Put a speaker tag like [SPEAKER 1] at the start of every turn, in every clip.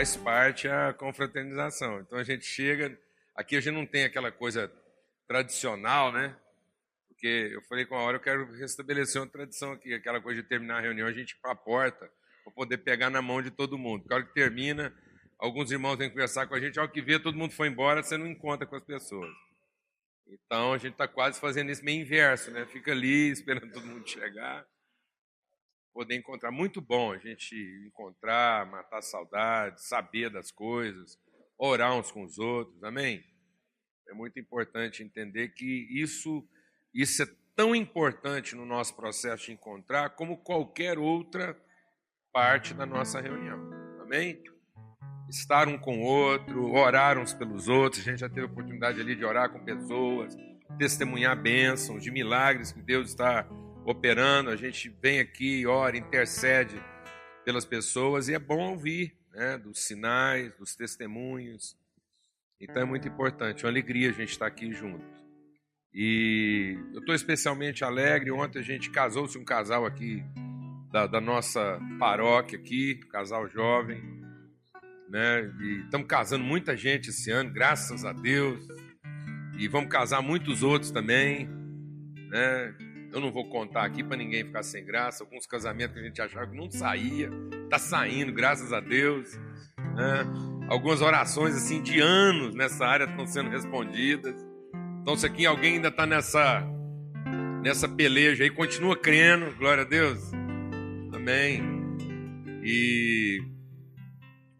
[SPEAKER 1] faz parte a confraternização. Então a gente chega, aqui a gente não tem aquela coisa tradicional, né? Porque eu falei com a hora, eu quero restabelecer uma tradição aqui, aquela coisa de terminar a reunião, a gente ir para a porta, para poder pegar na mão de todo mundo. Porque a hora que termina, alguns irmãos vêm conversar com a gente, a hora que vê, todo mundo foi embora, você não encontra com as pessoas. Então a gente está quase fazendo isso meio inverso, né? Fica ali esperando todo mundo chegar poder encontrar. Muito bom a gente encontrar, matar saudade, saber das coisas, orar uns com os outros, amém? É muito importante entender que isso, isso é tão importante no nosso processo de encontrar como qualquer outra parte da nossa reunião, amém? Estar um com o outro, orar uns pelos outros, a gente já teve oportunidade ali de orar com pessoas, testemunhar bênçãos, de milagres que Deus está operando, a gente vem aqui, ora, intercede pelas pessoas e é bom ouvir né, dos sinais, dos testemunhos. Então é muito importante, é uma alegria a gente estar aqui junto. E eu estou especialmente alegre. Ontem a gente casou-se um casal aqui da, da, nossa paróquia aqui, casal jovem, né? E estamos casando muita gente esse ano, graças a Deus. E vamos casar muitos outros também, né? Eu não vou contar aqui para ninguém ficar sem graça. Alguns casamentos que a gente achava que não saía, tá saindo, graças a Deus. Né? Algumas orações assim de anos nessa área estão sendo respondidas. Então, se aqui alguém ainda está nessa nessa peleja aí, continua crendo, glória a Deus. Amém. E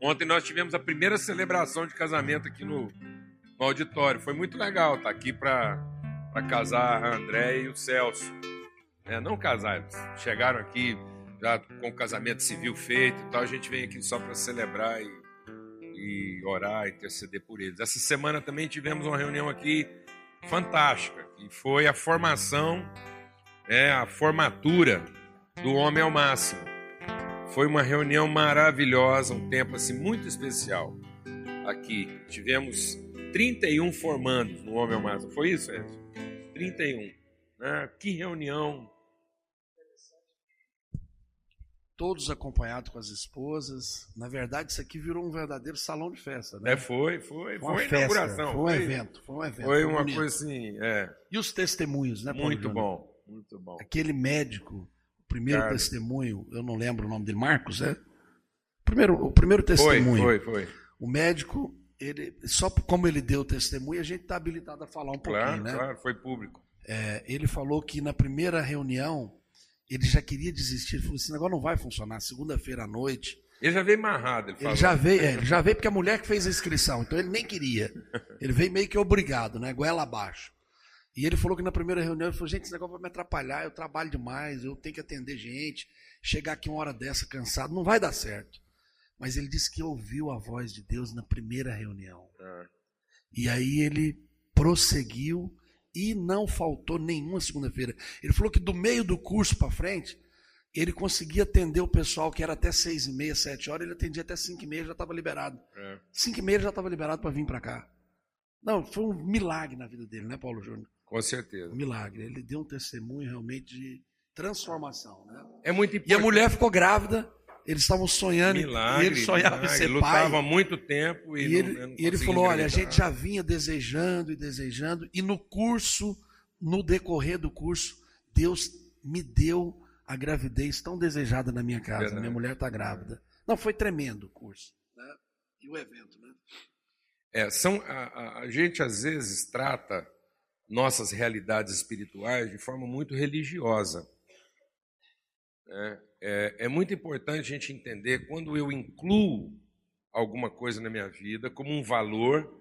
[SPEAKER 1] ontem nós tivemos a primeira celebração de casamento aqui no, no auditório. Foi muito legal estar tá aqui para para casar a André e o Celso. É, não casar, chegaram aqui já com o casamento civil feito e tal, a gente vem aqui só para celebrar e, e orar, interceder por eles. Essa semana também tivemos uma reunião aqui fantástica, que foi a formação, é, a formatura do Homem ao Máximo. Foi uma reunião maravilhosa, um tempo assim muito especial aqui. Tivemos 31 formandos no Homem ao Máximo. Foi isso, Edson? 31. Né? Que reunião.
[SPEAKER 2] Todos acompanhados com as esposas. Na verdade, isso aqui virou um verdadeiro salão de festa, né?
[SPEAKER 1] É, foi, foi.
[SPEAKER 2] Foi, foi festa, inauguração. Foi um foi, evento, foi um evento.
[SPEAKER 1] Foi uma bonito. coisa assim, é.
[SPEAKER 2] E os testemunhos, né,
[SPEAKER 1] Paulo Muito Júnior? bom, muito bom.
[SPEAKER 2] Aquele médico, o primeiro Carlos. testemunho, eu não lembro o nome dele, Marcos, é? Primeiro, o primeiro testemunho.
[SPEAKER 1] Foi, foi, foi.
[SPEAKER 2] O médico ele, só como ele deu testemunho, a gente está habilitado a falar um
[SPEAKER 1] claro,
[SPEAKER 2] pouquinho, né?
[SPEAKER 1] Claro, foi público.
[SPEAKER 2] É, ele falou que na primeira reunião ele já queria desistir. Ele falou: esse negócio não vai funcionar. Segunda-feira à noite.
[SPEAKER 1] Ele já veio amarrado. Ele,
[SPEAKER 2] ele já veio, é, ele já veio porque a mulher que fez a inscrição, então ele nem queria. Ele veio meio que obrigado, né? Goela abaixo. E ele falou que na primeira reunião ele falou: gente, esse negócio vai me atrapalhar, eu trabalho demais, eu tenho que atender gente, chegar aqui uma hora dessa cansado, não vai dar certo. Mas ele disse que ouviu a voz de Deus na primeira reunião. É. E aí ele prosseguiu e não faltou nenhuma segunda-feira. Ele falou que do meio do curso para frente, ele conseguia atender o pessoal que era até seis e meia, sete horas, ele atendia até cinco e meia, já estava liberado. É. Cinco e meia já estava liberado para vir para cá. Não, foi um milagre na vida dele, né, Paulo Júnior?
[SPEAKER 1] Com certeza.
[SPEAKER 2] Um milagre. Ele deu um testemunho realmente de transformação. Né?
[SPEAKER 1] É muito importante.
[SPEAKER 2] E a mulher ficou grávida eles estavam sonhando,
[SPEAKER 1] milagre,
[SPEAKER 2] ele sonhava milagre, em ser
[SPEAKER 1] lutava
[SPEAKER 2] pai.
[SPEAKER 1] muito tempo e,
[SPEAKER 2] e ele, não e ele falou: olha, a gente já vinha desejando e desejando, e no curso, no decorrer do curso, Deus me deu a gravidez tão desejada na minha casa. Verdade. Minha mulher está grávida. Não, foi tremendo o curso. Né? E o evento, né?
[SPEAKER 1] É, são, a, a gente às vezes trata nossas realidades espirituais de forma muito religiosa. É, é, é muito importante a gente entender quando eu incluo alguma coisa na minha vida como um valor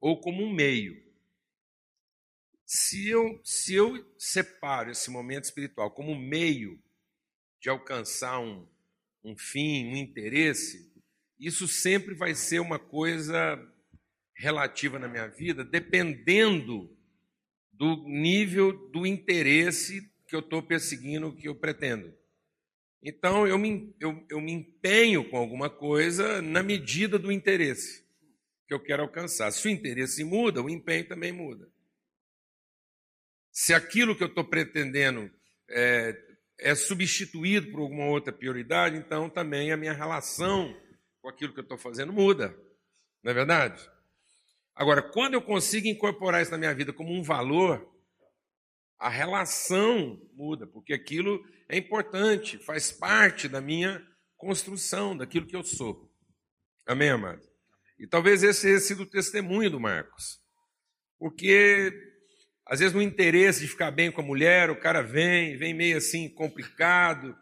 [SPEAKER 1] ou como um meio. Se eu, se eu separo esse momento espiritual como um meio de alcançar um, um fim, um interesse, isso sempre vai ser uma coisa relativa na minha vida, dependendo do nível do interesse que eu estou perseguindo, que eu pretendo. Então, eu me, eu, eu me empenho com alguma coisa na medida do interesse que eu quero alcançar. Se o interesse muda, o empenho também muda. Se aquilo que eu estou pretendendo é, é substituído por alguma outra prioridade, então também a minha relação com aquilo que eu estou fazendo, muda. Não é verdade? Agora, quando eu consigo incorporar isso na minha vida como um valor, a relação muda, porque aquilo é importante, faz parte da minha construção, daquilo que eu sou. Amém, amado? E talvez esse tenha sido o testemunho do Marcos. Porque, às vezes, no interesse de ficar bem com a mulher, o cara vem, vem meio assim, complicado,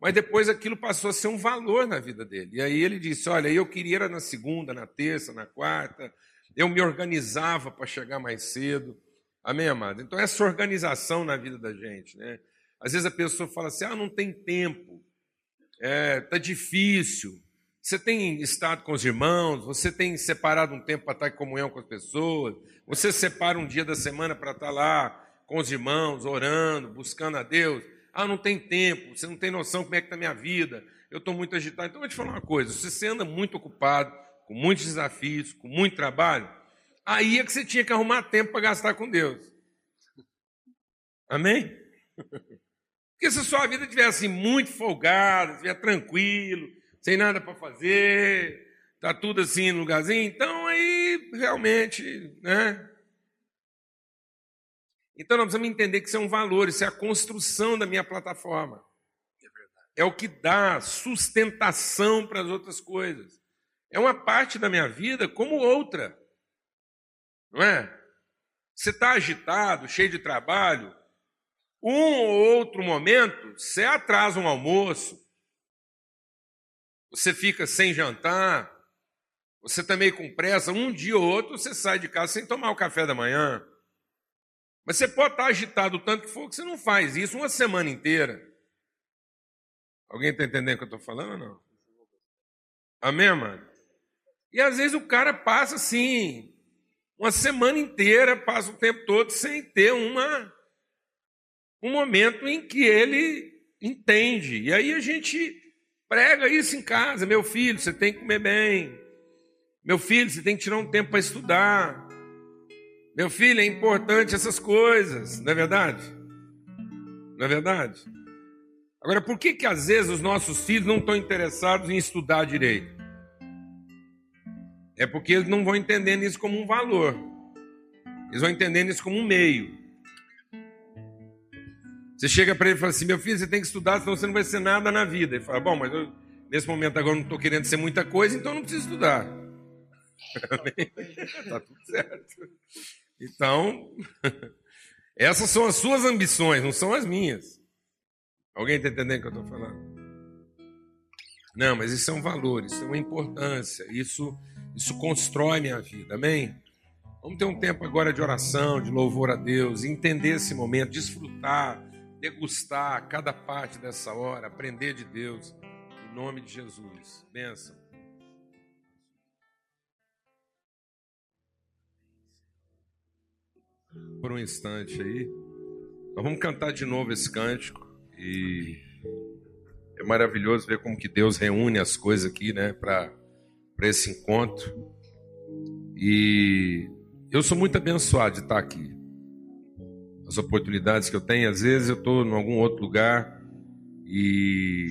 [SPEAKER 1] mas depois aquilo passou a ser um valor na vida dele. E aí ele disse: Olha, eu queria ir na segunda, na terça, na quarta, eu me organizava para chegar mais cedo. Amém, amado? Então, essa organização na vida da gente, né? Às vezes a pessoa fala assim: ah, não tem tempo, está é, difícil. Você tem estado com os irmãos, você tem separado um tempo para estar em comunhão com as pessoas, você separa um dia da semana para estar lá com os irmãos, orando, buscando a Deus. Ah, não tem tempo, você não tem noção como é que está a minha vida, eu estou muito agitado. Então, eu vou te falar uma coisa: se você anda muito ocupado, com muitos desafios, com muito trabalho, aí é que você tinha que arrumar tempo para gastar com Deus. Amém? Porque se sua vida tivesse assim, muito folgada, estiver tranquilo, sem nada para fazer, tá tudo assim no lugarzinho, então aí realmente, né? Então nós precisamos entender que isso é um valor, isso é a construção da minha plataforma. É o que dá sustentação para as outras coisas. É uma parte da minha vida como outra. Não é? Você está agitado, cheio de trabalho, um ou outro momento, você atrasa um almoço, você fica sem jantar, você está meio com pressa, um dia ou outro você sai de casa sem tomar o café da manhã. Mas você pode estar agitado o tanto que for que você não faz isso uma semana inteira. Alguém está entendendo o que eu estou falando ou não? Amém, mano? E às vezes o cara passa assim, uma semana inteira, passa o tempo todo sem ter uma, um momento em que ele entende. E aí a gente prega isso em casa. Meu filho, você tem que comer bem. Meu filho, você tem que tirar um tempo para estudar. Meu filho, é importante essas coisas, não é verdade? Não é verdade? Agora, por que que às vezes os nossos filhos não estão interessados em estudar direito? É porque eles não vão entendendo isso como um valor. Eles vão entendendo isso como um meio. Você chega para ele e fala assim: meu filho, você tem que estudar, senão você não vai ser nada na vida. Ele fala: bom, mas eu, nesse momento agora não estou querendo ser muita coisa, então não preciso estudar. Está tudo certo. Então, essas são as suas ambições, não são as minhas. Alguém está entendendo o que eu estou falando? Não, mas isso é um valor, isso é uma importância, isso, isso constrói minha vida, amém? Vamos ter um tempo agora de oração, de louvor a Deus, entender esse momento, desfrutar, degustar cada parte dessa hora, aprender de Deus, em nome de Jesus. Benção. Por um instante aí, nós vamos cantar de novo esse cântico e é maravilhoso ver como que Deus reúne as coisas aqui, né, para esse encontro. E eu sou muito abençoado de estar aqui. As oportunidades que eu tenho, às vezes eu estou em algum outro lugar e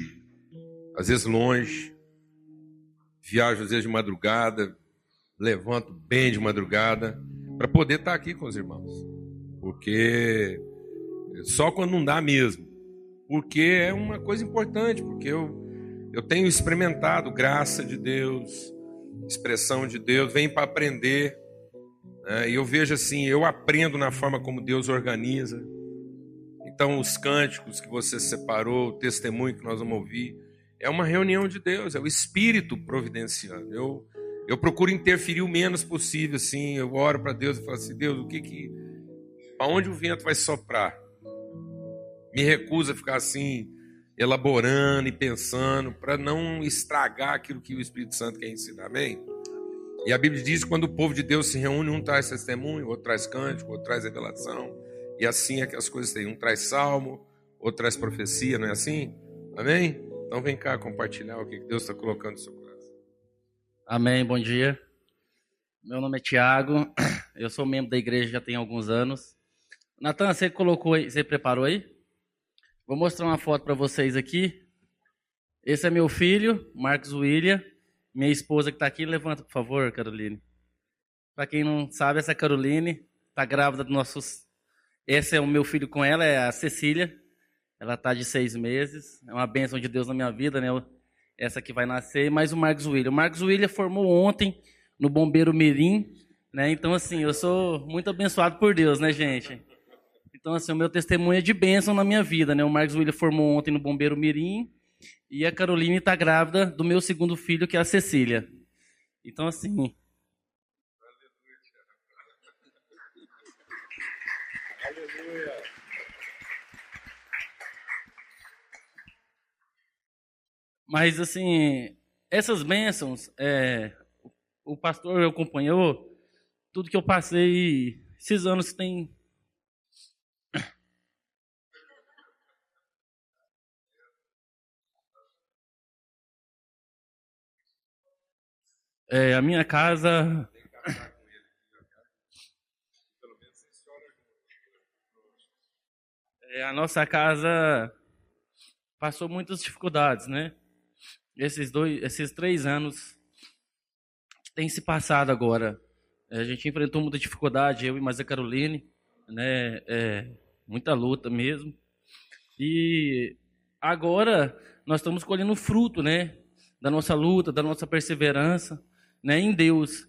[SPEAKER 1] às vezes longe, viajo às vezes de madrugada, levanto bem de madrugada para poder estar aqui com os irmãos, porque só quando não dá mesmo, porque é uma coisa importante, porque eu eu tenho experimentado graça de Deus, expressão de Deus, vem para aprender e eu vejo assim, eu aprendo na forma como Deus organiza. Então, os cânticos que você separou, o testemunho que nós vamos ouvir, é uma reunião de Deus, é o Espírito providenciando. Eu, eu procuro interferir o menos possível, assim. Eu oro para Deus e falo assim: Deus, o que que. Para onde o vento vai soprar? Me recusa a ficar assim, elaborando e pensando, para não estragar aquilo que o Espírito Santo quer ensinar. Amém? E a Bíblia diz que quando o povo de Deus se reúne, um traz testemunho, outro traz cântico, outro traz revelação. E assim é que as coisas têm. Um traz salmo, outro traz profecia, não é assim? Amém? Então vem cá compartilhar o que Deus está colocando no seu coração.
[SPEAKER 3] Amém, bom dia. Meu nome é Tiago, eu sou membro da igreja já tem alguns anos. Natan, você colocou aí, você preparou aí? Vou mostrar uma foto para vocês aqui. Esse é meu filho, Marcos William. Minha esposa que está aqui, levanta, por favor, Caroline. Para quem não sabe, essa Caroline está grávida dos nossos. Esse é o meu filho com ela, é a Cecília. Ela está de seis meses. É uma bênção de Deus na minha vida, né? Essa que vai nascer. Mais o Marcos William. O Marcos William formou ontem no Bombeiro Mirim, né? Então, assim, eu sou muito abençoado por Deus, né, gente? Então, assim, o meu testemunho é de bênção na minha vida, né? O Marcos William formou ontem no Bombeiro Mirim e a Caroline está grávida do meu segundo filho, que é a Cecília. Então, assim, Mas, assim, essas bênçãos, é, o pastor acompanhou tudo que eu passei esses anos tem. É, a minha casa. É, a nossa casa passou muitas dificuldades, né? esses dois, esses três anos tem se passado agora. A gente enfrentou muita dificuldade, eu e mais a Caroline, né? É, muita luta mesmo. E agora nós estamos colhendo fruto, né? Da nossa luta, da nossa perseverança, né? Em Deus.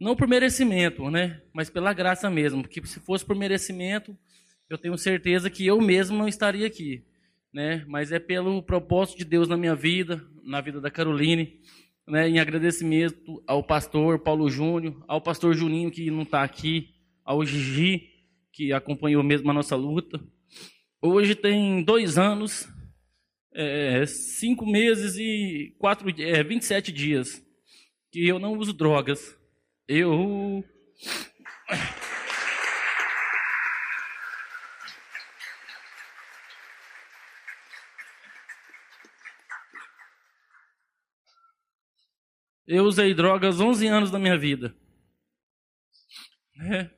[SPEAKER 3] Não por merecimento, né? Mas pela graça mesmo. Porque se fosse por merecimento, eu tenho certeza que eu mesmo não estaria aqui né? Mas é pelo propósito de Deus na minha vida, na vida da Caroline, né? Em agradecimento ao pastor Paulo Júnior, ao pastor Juninho que não está aqui, ao Gigi que acompanhou mesmo a nossa luta. Hoje tem dois anos, é, cinco meses e quatro, é, 27 dias que eu não uso drogas. Eu Eu usei drogas 11 anos da minha vida. É.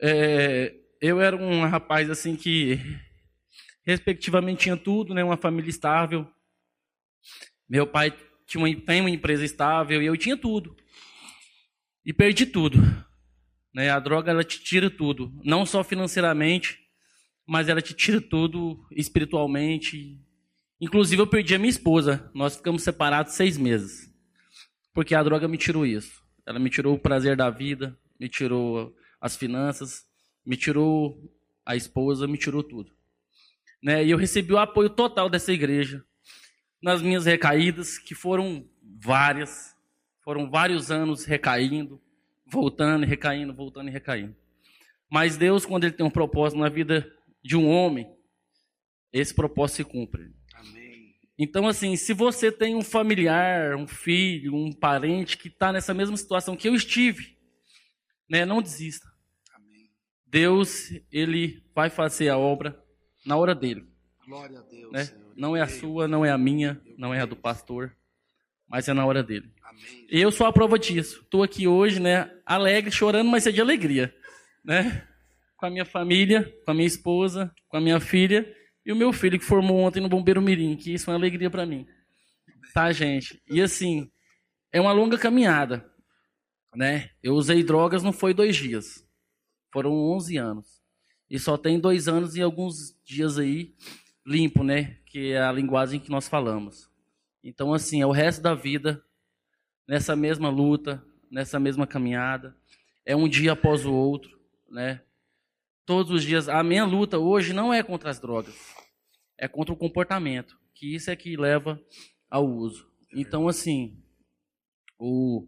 [SPEAKER 3] É, eu era um rapaz assim que, respectivamente, tinha tudo, né? Uma família estável. Meu pai tinha uma, tem uma empresa estável e eu tinha tudo. E perdi tudo. Né? A droga ela te tira tudo, não só financeiramente, mas ela te tira tudo espiritualmente, Inclusive, eu perdi a minha esposa. Nós ficamos separados seis meses. Porque a droga me tirou isso. Ela me tirou o prazer da vida, me tirou as finanças, me tirou a esposa, me tirou tudo. Né? E eu recebi o apoio total dessa igreja nas minhas recaídas, que foram várias. Foram vários anos recaindo, voltando e recaindo, voltando e recaindo. Mas Deus, quando Ele tem um propósito na vida de um homem, esse propósito se cumpre. Então, assim, se você tem um familiar, um filho, um parente que está nessa mesma situação que eu estive, né, não desista. Amém. Deus, ele vai fazer a obra na hora dele. Glória a Deus. Né? Não é a sua, não é a minha, não é a do pastor, mas é na hora dele. Amém. Eu sou a prova disso. Estou aqui hoje, né, alegre, chorando, mas é de alegria, né? Com a minha família, com a minha esposa, com a minha filha e o meu filho que formou ontem no Bombeiro Mirim, que isso é uma alegria para mim. Tá, gente? E assim, é uma longa caminhada, né? Eu usei drogas não foi dois dias, foram 11 anos. E só tem dois anos e alguns dias aí limpo, né? Que é a linguagem que nós falamos. Então, assim, é o resto da vida nessa mesma luta, nessa mesma caminhada. É um dia após o outro, né? Todos os dias. A minha luta hoje não é contra as drogas é contra o comportamento, que isso é que leva ao uso. Então, assim, o,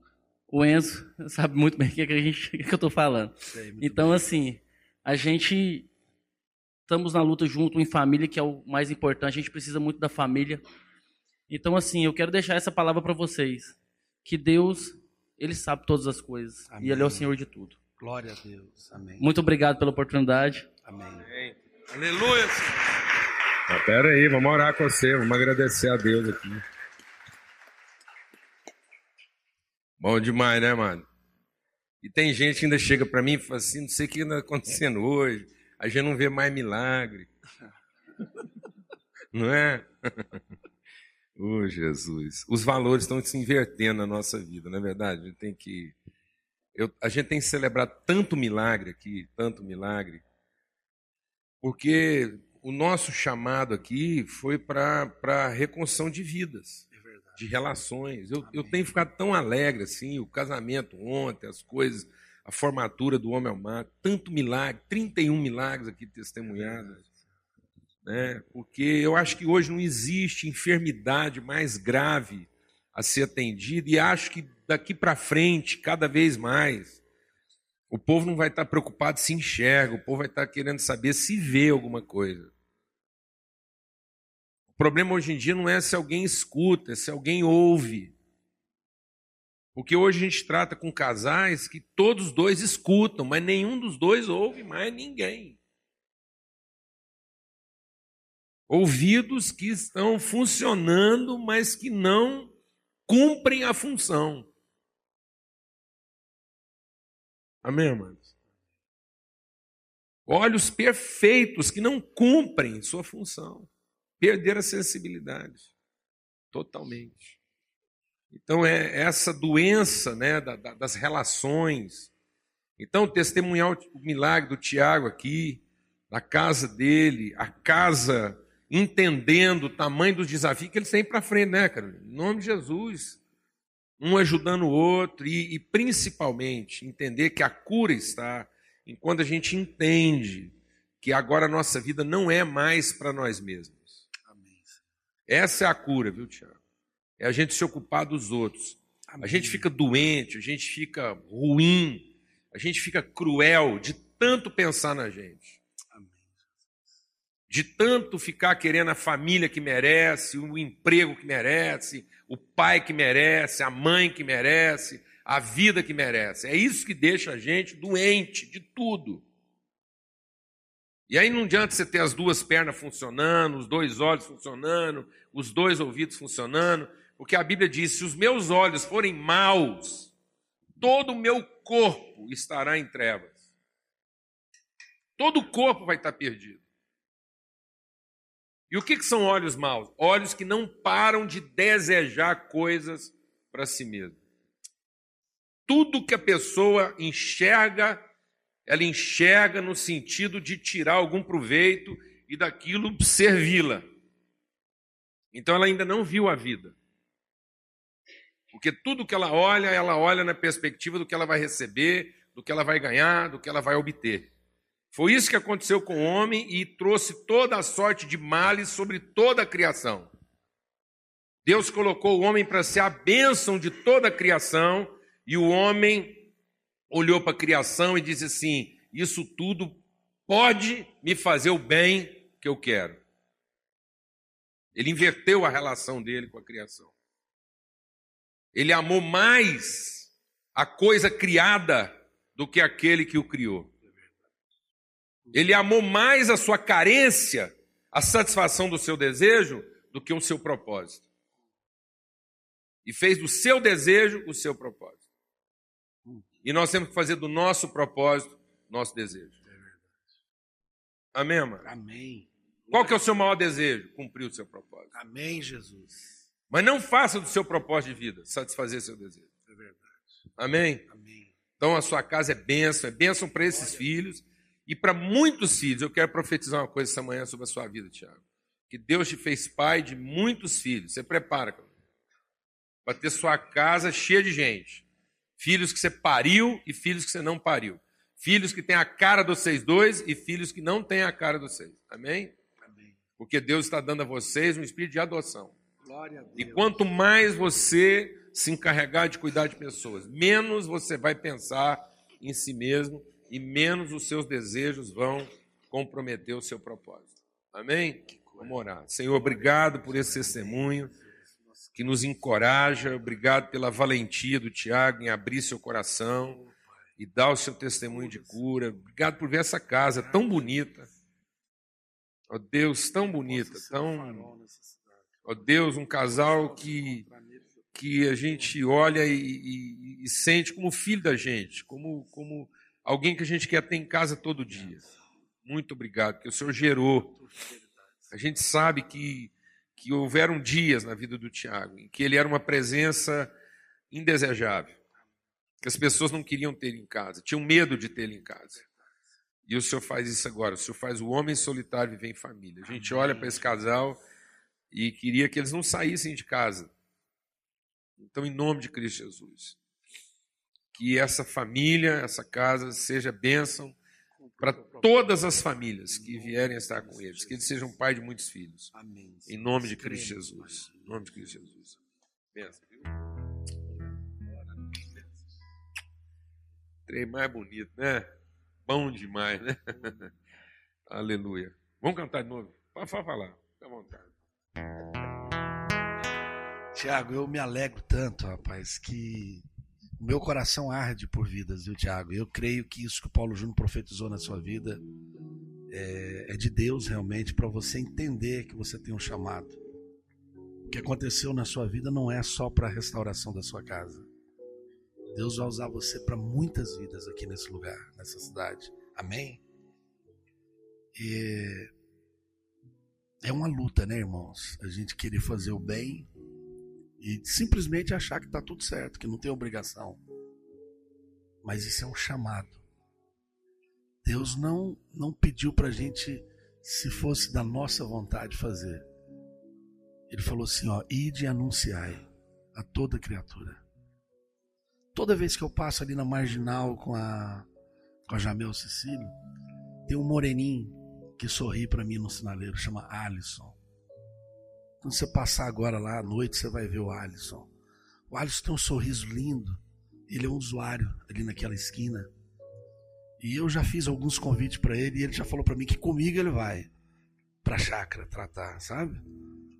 [SPEAKER 3] o Enzo sabe muito bem o que, é que, a gente, que, é que eu estou falando. Então, bem. assim, a gente estamos na luta junto em família, que é o mais importante. A gente precisa muito da família. Então, assim, eu quero deixar essa palavra para vocês. Que Deus, Ele sabe todas as coisas. Amém. E Ele é o Senhor de tudo.
[SPEAKER 2] Glória a Deus. Amém.
[SPEAKER 3] Muito obrigado pela oportunidade.
[SPEAKER 2] Amém.
[SPEAKER 1] Amém. Aleluia, Senhor. Ah, pera aí, vamos orar com você, vamos agradecer a Deus aqui. Bom demais, né, mano? E tem gente que ainda chega para mim e fala assim, não sei o que está acontecendo hoje, a gente não vê mais milagre. Não é? Oh, Jesus. Os valores estão se invertendo na nossa vida, não é verdade? A gente tem que. Eu, a gente tem que celebrar tanto milagre aqui, tanto milagre, porque o nosso chamado aqui foi para a reconstrução de vidas,
[SPEAKER 2] É
[SPEAKER 1] de relações. Eu, eu tenho ficado tão alegre assim, o casamento ontem, as coisas, a formatura do homem ao mar, tanto milagre, 31 milagres aqui testemunhados né? porque eu acho que hoje não existe enfermidade mais grave a ser atendida, e acho que daqui para frente, cada vez mais, o povo não vai estar preocupado se enxerga, o povo vai estar querendo saber se vê alguma coisa. O problema hoje em dia não é se alguém escuta, é se alguém ouve. Porque hoje a gente trata com casais que todos dois escutam, mas nenhum dos dois ouve mais ninguém ouvidos que estão funcionando, mas que não cumprem a função. Amém, amados? Olhos perfeitos que não cumprem sua função. Perder a sensibilidade. Totalmente. Então, é essa doença né, das relações. Então, testemunhar o milagre do Tiago aqui, da casa dele, a casa entendendo o tamanho dos desafios que eles têm para frente, né, cara? Em nome de Jesus. Um ajudando o outro e, e, principalmente entender que a cura está em quando a gente entende que agora a nossa vida não é mais para nós mesmos. Amém. Essa é a cura, viu, Tiago? É a gente se ocupar dos outros. Amém. A gente fica doente, a gente fica ruim, a gente fica cruel de tanto pensar na gente de tanto ficar querendo a família que merece, o emprego que merece, o pai que merece, a mãe que merece, a vida que merece. É isso que deixa a gente doente de tudo. E aí não adianta você ter as duas pernas funcionando, os dois olhos funcionando, os dois ouvidos funcionando, porque a Bíblia diz: se os meus olhos forem maus, todo o meu corpo estará em trevas. Todo o corpo vai estar perdido. E o que, que são olhos maus? Olhos que não param de desejar coisas para si mesmo. Tudo que a pessoa enxerga, ela enxerga no sentido de tirar algum proveito e daquilo servi-la. Então ela ainda não viu a vida. Porque tudo que ela olha, ela olha na perspectiva do que ela vai receber, do que ela vai ganhar, do que ela vai obter. Foi isso que aconteceu com o homem e trouxe toda a sorte de males sobre toda a criação. Deus colocou o homem para ser a bênção de toda a criação e o homem olhou para a criação e disse assim: Isso tudo pode me fazer o bem que eu quero. Ele inverteu a relação dele com a criação. Ele amou mais a coisa criada do que aquele que o criou. Ele amou mais a sua carência, a satisfação do seu desejo, do que o seu propósito. E fez do seu desejo o seu propósito. E nós temos que fazer do nosso propósito nosso desejo. Amém, mano?
[SPEAKER 2] Amém.
[SPEAKER 1] Qual que é o seu maior desejo? Cumprir o seu propósito.
[SPEAKER 2] Amém, Jesus.
[SPEAKER 1] Mas não faça do seu propósito de vida satisfazer seu desejo.
[SPEAKER 2] É verdade.
[SPEAKER 1] Amém?
[SPEAKER 2] Amém.
[SPEAKER 1] Então a sua casa é bênção, é bênção para esses filhos e para muitos filhos. Eu quero profetizar uma coisa essa manhã sobre a sua vida, Tiago. Que Deus te fez pai de muitos filhos. Você prepara para ter sua casa cheia de gente. Filhos que você pariu e filhos que você não pariu. Filhos que têm a cara dos seis dois e filhos que não têm a cara dos seis. Amém?
[SPEAKER 2] Amém.
[SPEAKER 1] Porque Deus está dando a vocês um espírito de adoção. E quanto mais você se encarregar de cuidar de pessoas, menos você vai pensar em si mesmo e menos os seus desejos vão comprometer o seu propósito. Amém? Vamos orar. Senhor, obrigado por esse testemunho que nos encoraja, obrigado pela valentia do Tiago em abrir seu coração e dar o seu testemunho de cura. Obrigado por ver essa casa tão bonita. Ó oh, Deus, tão bonita, tão. Ó Deus, um casal que, que a gente olha e, e, e sente como filho da gente, como, como alguém que a gente quer ter em casa todo dia. Muito obrigado, que o Senhor gerou. A gente sabe que, que houveram dias na vida do Tiago em que ele era uma presença indesejável, que as pessoas não queriam ter em casa, tinham medo de ter em casa. E o Senhor faz isso agora, o Senhor faz o homem solitário viver em família. A gente olha para esse casal e queria que eles não saíssem de casa. Então, em nome de Cristo Jesus, que essa família, essa casa seja bênção para todas as famílias que vierem estar com eles, que eles sejam pai de muitos filhos. Em nome de Cristo Jesus. Em nome de Cristo Jesus. Bênção. Trem mais bonito, né? Bom demais, né? Aleluia. Vamos cantar de novo? Pode falar, fica à vontade.
[SPEAKER 2] Tiago, eu me alegro tanto, rapaz, que meu coração arde por vidas, viu, Tiago? Eu creio que isso que o Paulo Júnior profetizou na sua vida é, é de Deus realmente, para você entender que você tem um chamado. O que aconteceu na sua vida não é só para a restauração da sua casa. Deus vai usar você para muitas vidas aqui nesse lugar, nessa cidade. Amém? E é uma luta, né, irmãos? A gente querer fazer o bem e simplesmente achar que está tudo certo, que não tem obrigação. Mas isso é um chamado. Deus não, não pediu para a gente, se fosse da nossa vontade, fazer. Ele falou assim: ó, ide e anunciai a toda criatura. Toda vez que eu passo ali na marginal com a, com a Jamel Cecílio, tem um moreninho que sorri para mim no sinaleiro, chama Alisson. Quando você passar agora lá à noite, você vai ver o Alisson. O Alisson tem um sorriso lindo. Ele é um usuário ali naquela esquina. E eu já fiz alguns convites para ele e ele já falou para mim que comigo ele vai para a chácara tratar, sabe?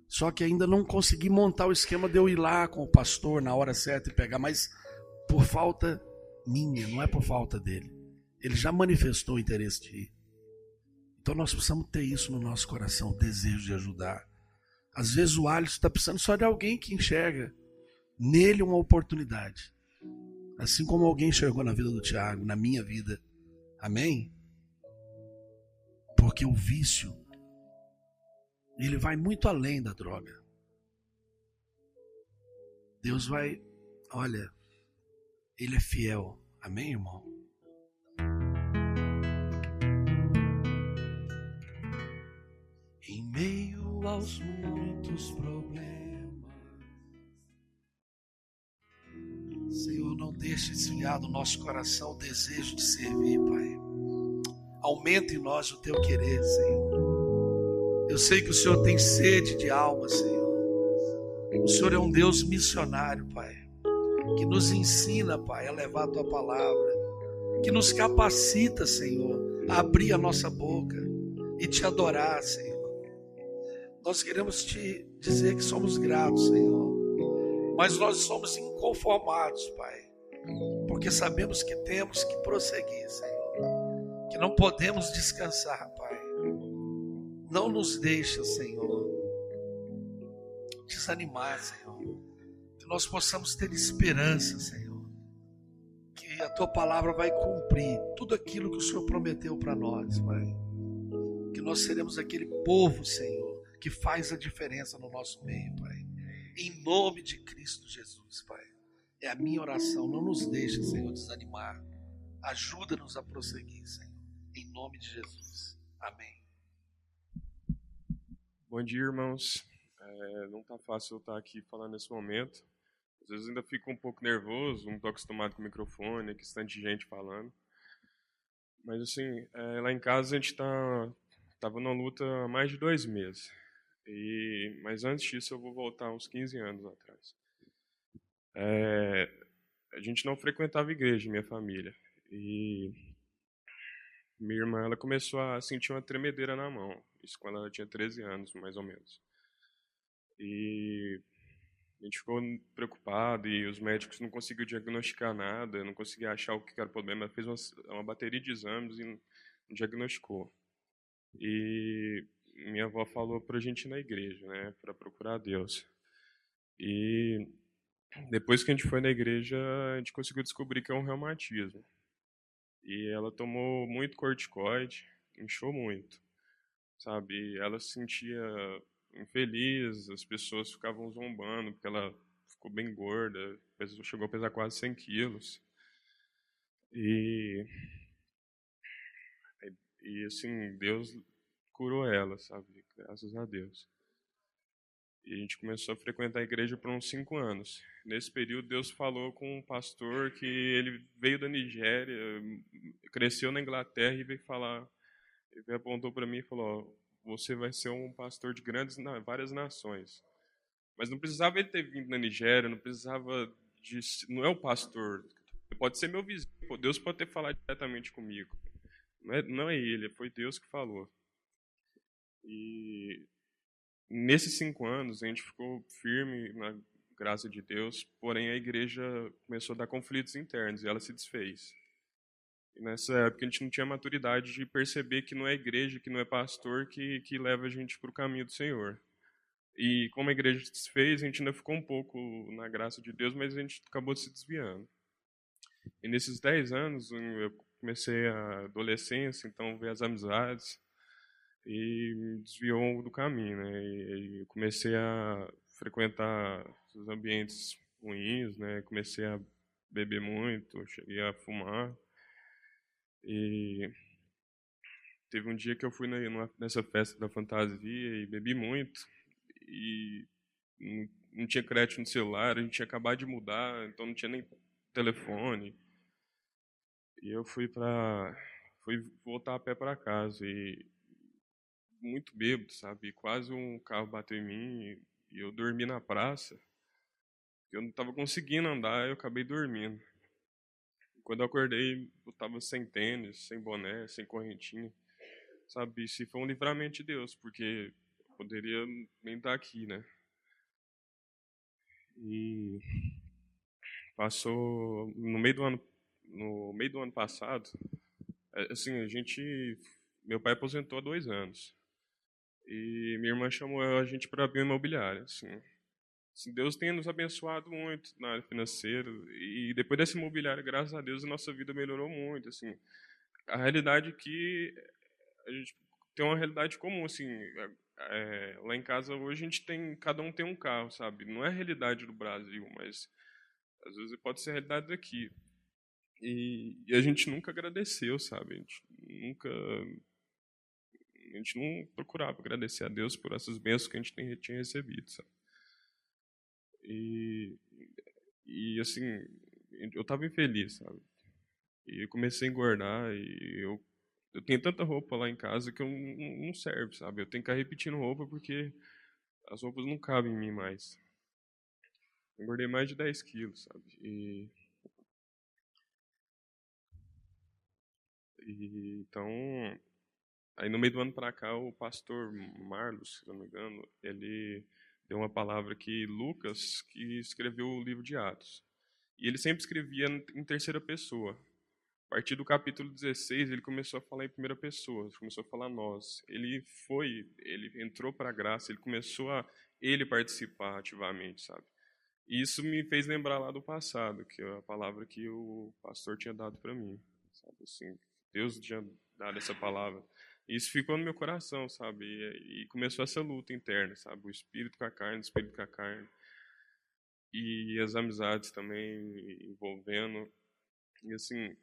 [SPEAKER 2] Só que ainda não consegui montar o esquema de eu ir lá com o pastor na hora certa e pegar, mas por falta minha, não é por falta dele. Ele já manifestou o interesse de ir. Então nós precisamos ter isso no nosso coração, o desejo de ajudar. Às vezes o Alisson está precisando só de alguém que enxerga nele uma oportunidade. Assim como alguém enxergou na vida do Tiago, na minha vida. Amém? Porque o vício, ele vai muito além da droga. Deus vai, olha, ele é fiel. Amém, irmão? Em meio aos muitos problemas, Senhor, não deixe desviar do nosso coração o desejo de servir, Pai. Aumenta em nós o teu querer, Senhor. Eu sei que o Senhor tem sede de alma, Senhor. O Senhor é um Deus missionário, Pai, que nos ensina, Pai, a levar a tua palavra, que nos capacita, Senhor, a abrir a nossa boca e te adorar, Senhor. Nós queremos te dizer que somos gratos, Senhor. Mas nós somos inconformados, Pai. Porque sabemos que temos que prosseguir, Senhor. Que não podemos descansar, Pai. Não nos deixa, Senhor, desanimar, Senhor. Que nós possamos ter esperança, Senhor. Que a tua palavra vai cumprir tudo aquilo que o Senhor prometeu para nós, Pai. Que nós seremos aquele povo, Senhor que faz a diferença no nosso meio, Pai. Em nome de Cristo Jesus, Pai. É a minha oração. Não nos deixe, Senhor, desanimar. Ajuda-nos a prosseguir, Senhor. Em nome de Jesus. Amém.
[SPEAKER 4] Bom dia, irmãos. É, não está fácil eu estar aqui falando nesse momento. Às vezes ainda fico um pouco nervoso, não estou acostumado com o microfone, que bastante gente falando. Mas assim, é, lá em casa a gente está tava numa luta há mais de dois meses. E, mas antes disso, eu vou voltar uns 15 anos atrás. É, a gente não frequentava igreja, minha família. E minha irmã ela começou a sentir uma tremedeira na mão. Isso quando ela tinha 13 anos, mais ou menos. E a gente ficou preocupado e os médicos não conseguiam diagnosticar nada, não conseguiam achar o que era o problema. Ela fez uma, uma bateria de exames e não diagnosticou. E minha avó falou para a gente ir na igreja, né, para procurar Deus. E depois que a gente foi na igreja, a gente conseguiu descobrir que é um reumatismo. E ela tomou muito corticoide, inchou muito, sabe? Ela sentia infeliz, as pessoas ficavam zombando porque ela ficou bem gorda, chegou a pesar quase 100 quilos. E, e assim, Deus curou ela, sabe? Graças a Deus. E a gente começou a frequentar a igreja por uns cinco anos. Nesse período, Deus falou com um pastor que ele veio da Nigéria, cresceu na Inglaterra e veio falar. Ele apontou para mim e falou: Você vai ser um pastor de grandes, várias nações. Mas não precisava ele ter vindo na Nigéria, não precisava de. Não é o pastor. Pode ser meu vizinho. Deus pode ter falado diretamente comigo. Não é, não é ele, foi Deus que falou. E nesses cinco anos a gente ficou firme na graça de Deus, porém a igreja começou a dar conflitos internos e ela se desfez. E nessa época a gente não tinha maturidade de perceber que não é igreja, que não é pastor que, que leva a gente para o caminho do Senhor. E como a igreja se desfez, a gente ainda ficou um pouco na graça de Deus, mas a gente acabou se desviando. E nesses dez anos eu comecei a adolescência, então ver as amizades, e me desviou do caminho, né? E, comecei a frequentar os ambientes ruins, né? Comecei a beber muito, cheguei a fumar. E teve um dia que eu fui nessa festa da fantasia e bebi muito e não tinha crédito no celular, a gente tinha acabado de mudar, então não tinha nem telefone. E eu fui para fui voltar a pé para casa e muito bêbado, sabe? Quase um carro bateu em mim e eu dormi na praça. Eu não estava conseguindo andar, eu acabei dormindo. Quando eu acordei, eu estava sem tênis, sem boné, sem correntinha. Sabe? Se foi um livramento de Deus, porque eu poderia nem estar aqui, né? E passou no meio do ano no meio do ano passado, é, assim, a gente meu pai aposentou há dois anos. E minha irmã chamou a gente para abrir uma imobiliária. Assim. assim. Deus tem nos abençoado muito na área financeira. E depois dessa imobiliária, graças a Deus, a nossa vida melhorou muito. Assim. A realidade é que a gente tem uma realidade comum. Assim, é, lá em casa hoje a gente tem, cada um tem um carro, sabe? Não é a realidade do Brasil, mas às vezes pode ser a realidade daqui. E, e a gente nunca agradeceu, sabe? A gente nunca a gente não procurava agradecer a Deus por essas bênçãos que a gente tinha recebido, sabe? E, e assim, eu estava infeliz, sabe? E eu comecei a engordar e eu, eu tenho tanta roupa lá em casa que eu não, não serve, sabe? Eu tenho que ficar repetindo roupa porque as roupas não cabem em mim mais. Eu engordei mais de 10 quilos, sabe? E, e então Aí no meio do ano para cá, o pastor Marlos, se não me engano, ele deu uma palavra que Lucas, que escreveu o livro de Atos. E ele sempre escrevia em terceira pessoa. A partir do capítulo 16, ele começou a falar em primeira pessoa, começou a falar nós. Ele foi, ele entrou para a graça, ele começou a ele participar ativamente, sabe? E isso me fez lembrar lá do passado, que é a palavra que o pastor tinha dado para mim, sabe assim, Deus tinha dado essa palavra. Isso ficou no meu coração, sabe? E, e, começou essa luta interna, sabe? O espírito com a carne, o espírito com a carne. E as amizades também envolvendo. E assim,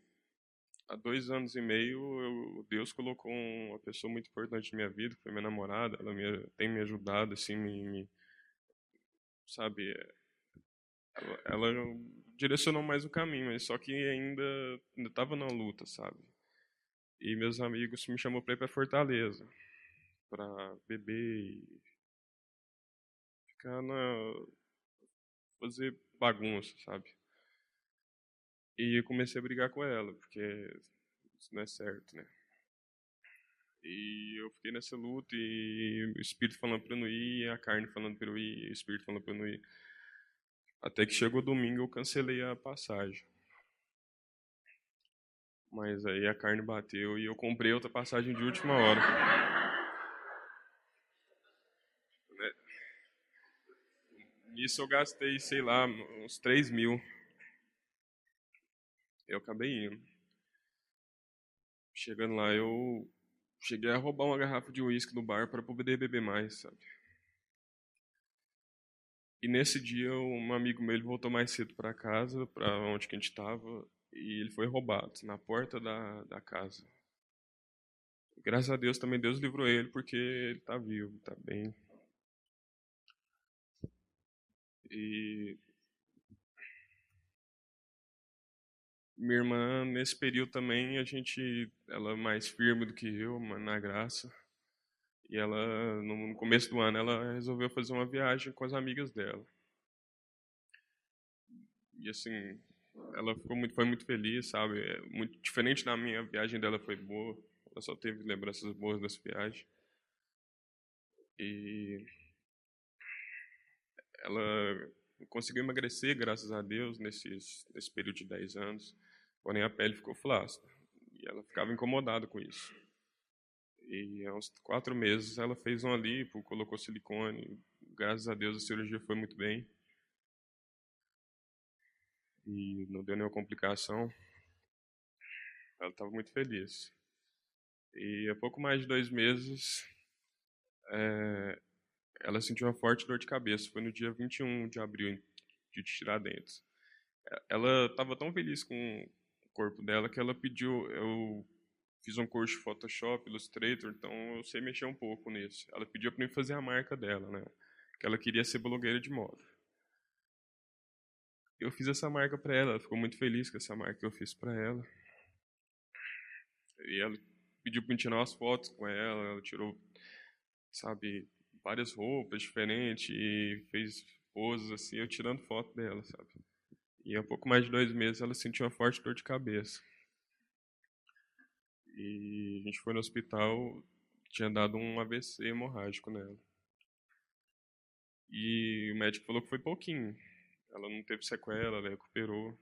[SPEAKER 4] há dois anos e meio, eu, Deus colocou uma pessoa muito importante na minha vida, que foi minha namorada. Ela me, tem me ajudado, assim, me, me sabe? Ela, ela direcionou mais o caminho, mas só que ainda estava na luta, sabe? E meus amigos me chamou para ir para Fortaleza, para beber e ficar na fazer bagunça, sabe? E eu comecei a brigar com ela, porque isso não é certo, né? E eu fiquei nessa luta e o espírito falando para não ir, a carne falando para eu ir, o espírito falando para não ir. Até que chegou domingo eu cancelei a passagem. Mas aí a carne bateu e eu comprei outra passagem de última hora. Né? Nisso eu gastei, sei lá, uns 3 mil. Eu acabei indo. Chegando lá, eu cheguei a roubar uma garrafa de uísque no bar para poder beber mais, sabe? E nesse dia, um amigo meu voltou mais cedo para casa, para onde que a gente estava, e ele foi roubado na porta da, da casa. Graças a Deus também Deus livrou ele porque ele está vivo, está bem. E minha irmã nesse período também a gente, ela é mais firme do que eu, na graça. E ela no começo do ano ela resolveu fazer uma viagem com as amigas dela. E assim, ela ficou muito, foi muito feliz, sabe? É muito diferente da minha viagem dela foi boa. Ela só teve lembranças boas dessa viagem. E ela conseguiu emagrecer, graças a Deus, nesses, nesse período de 10 anos. Porém, a pele ficou flácida. E ela ficava incomodada com isso. E há uns quatro meses ela fez um lipo, colocou silicone. Graças a Deus a cirurgia foi muito bem e não deu nenhuma complicação. Ela estava muito feliz. E há pouco mais de dois meses, é, ela sentiu uma forte dor de cabeça. Foi no dia 21 de abril de Tiradentes. Ela estava tão feliz com o corpo dela que ela pediu. Eu fiz um curso de Photoshop, Illustrator, então eu sei mexer um pouco nisso. Ela pediu para mim fazer a marca dela, né? Que ela queria ser blogueira de moda eu fiz essa marca para ela, ela ficou muito feliz com essa marca que eu fiz para ela. E ela pediu para tirar umas fotos com ela, ela tirou, sabe, várias roupas diferentes e fez poses assim, eu tirando foto dela, sabe. E há pouco mais de dois meses ela sentiu uma forte dor de cabeça. E a gente foi no hospital, tinha dado um AVC hemorrágico nela. E o médico falou que foi pouquinho, ela não teve sequela, ela recuperou.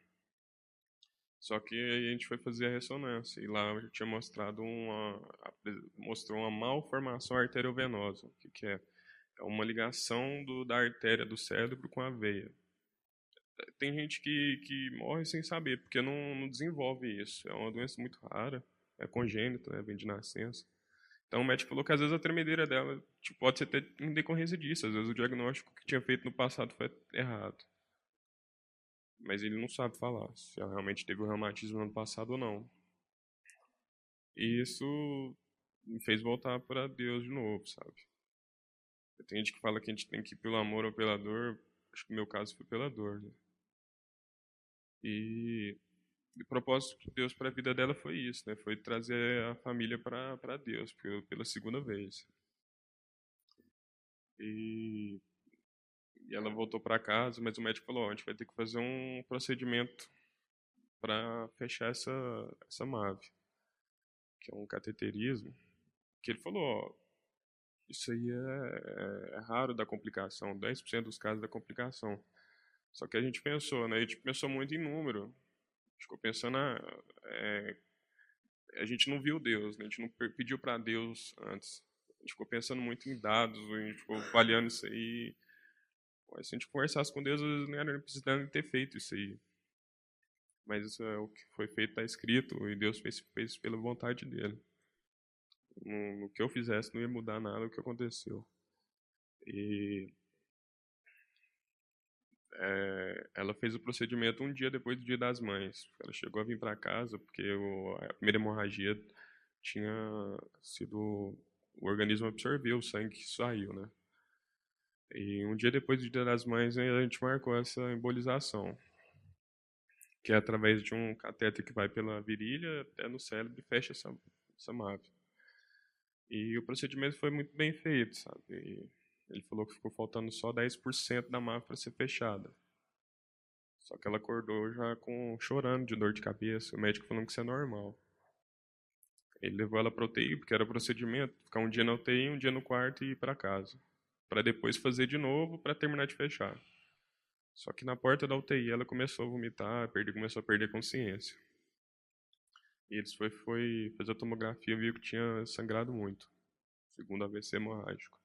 [SPEAKER 4] Só que a gente foi fazer a ressonância e lá eu tinha mostrado uma mostrou uma malformação arteriovenosa, que, que é? É uma ligação do, da artéria do cérebro com a veia. Tem gente que, que morre sem saber, porque não, não desenvolve isso. É uma doença muito rara, é congênita, né, vem de nascença. Então o médico falou que às vezes a tremedeira dela tipo, pode ser até em decorrência disso, às vezes o diagnóstico que tinha feito no passado foi errado mas ele não sabe falar se ela realmente teve o reumatismo no ano passado ou não. E isso me fez voltar para Deus de novo, sabe? Tem gente que fala que a gente tem que ir pelo amor ou pela dor. Acho que no meu caso foi pela dor, né? E o propósito de Deus para a vida dela foi isso, né? Foi trazer a família para Deus pela segunda vez. E e ela voltou para casa, mas o médico falou: a gente vai ter que fazer um procedimento para fechar essa, essa MAVE, que é um cateterismo. Que ele falou: ó, isso aí é, é, raro da complicação, 10% dos casos da complicação. Só que a gente pensou, né? A gente pensou muito em número. Ficou pensando, ah, é, a gente não viu Deus, né? a gente não pediu para Deus antes. A gente ficou pensando muito em dados, a gente ficou avaliando isso aí. Mas se a gente conversasse com Deus, não era precisando ter feito isso aí. Mas isso é o que foi feito, está escrito, e Deus fez, fez pela vontade dele. No, no, que eu fizesse não ia mudar nada o que aconteceu. E é, ela fez o procedimento um dia depois do Dia das Mães. Ela chegou a vir para casa porque o, a primeira hemorragia tinha sido o organismo absorveu o sangue que saiu, né? E um dia depois do Dia das Mães, a gente marcou essa embolização, que é através de um catéter que vai pela virilha até no cérebro e fecha essa, essa MAV. E o procedimento foi muito bem feito, sabe? E ele falou que ficou faltando só 10% da MAV para ser fechada. Só que ela acordou já com chorando de dor de cabeça, o médico falando que isso é normal. Ele levou ela para UTI, porque era procedimento, ficar um dia na UTI, um dia no quarto e ir para casa para depois fazer de novo para terminar de fechar. Só que na porta da UTI ela começou a vomitar, começou a perder consciência. E eles foi, foi fazer a tomografia viu que tinha sangrado muito, segundo AVC hemorrágico.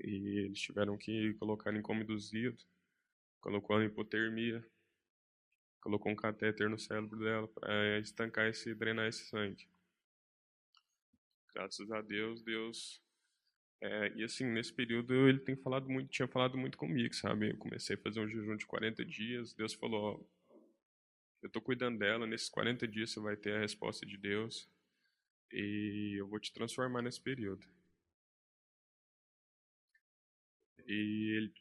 [SPEAKER 4] E eles tiveram que colocar em coma induzido, colocou em hipotermia, colocou um catéter no cérebro dela para estancar esse, drenar esse sangue. Graças a Deus, Deus É, e assim, nesse período ele tem falado muito, tinha falado muito comigo, sabe? Eu comecei a fazer um jejum de 40 dias, Deus falou, ó, eu estou cuidando dela, nesses 40 dias você vai ter a resposta de Deus e eu vou te transformar nesse período. E ele,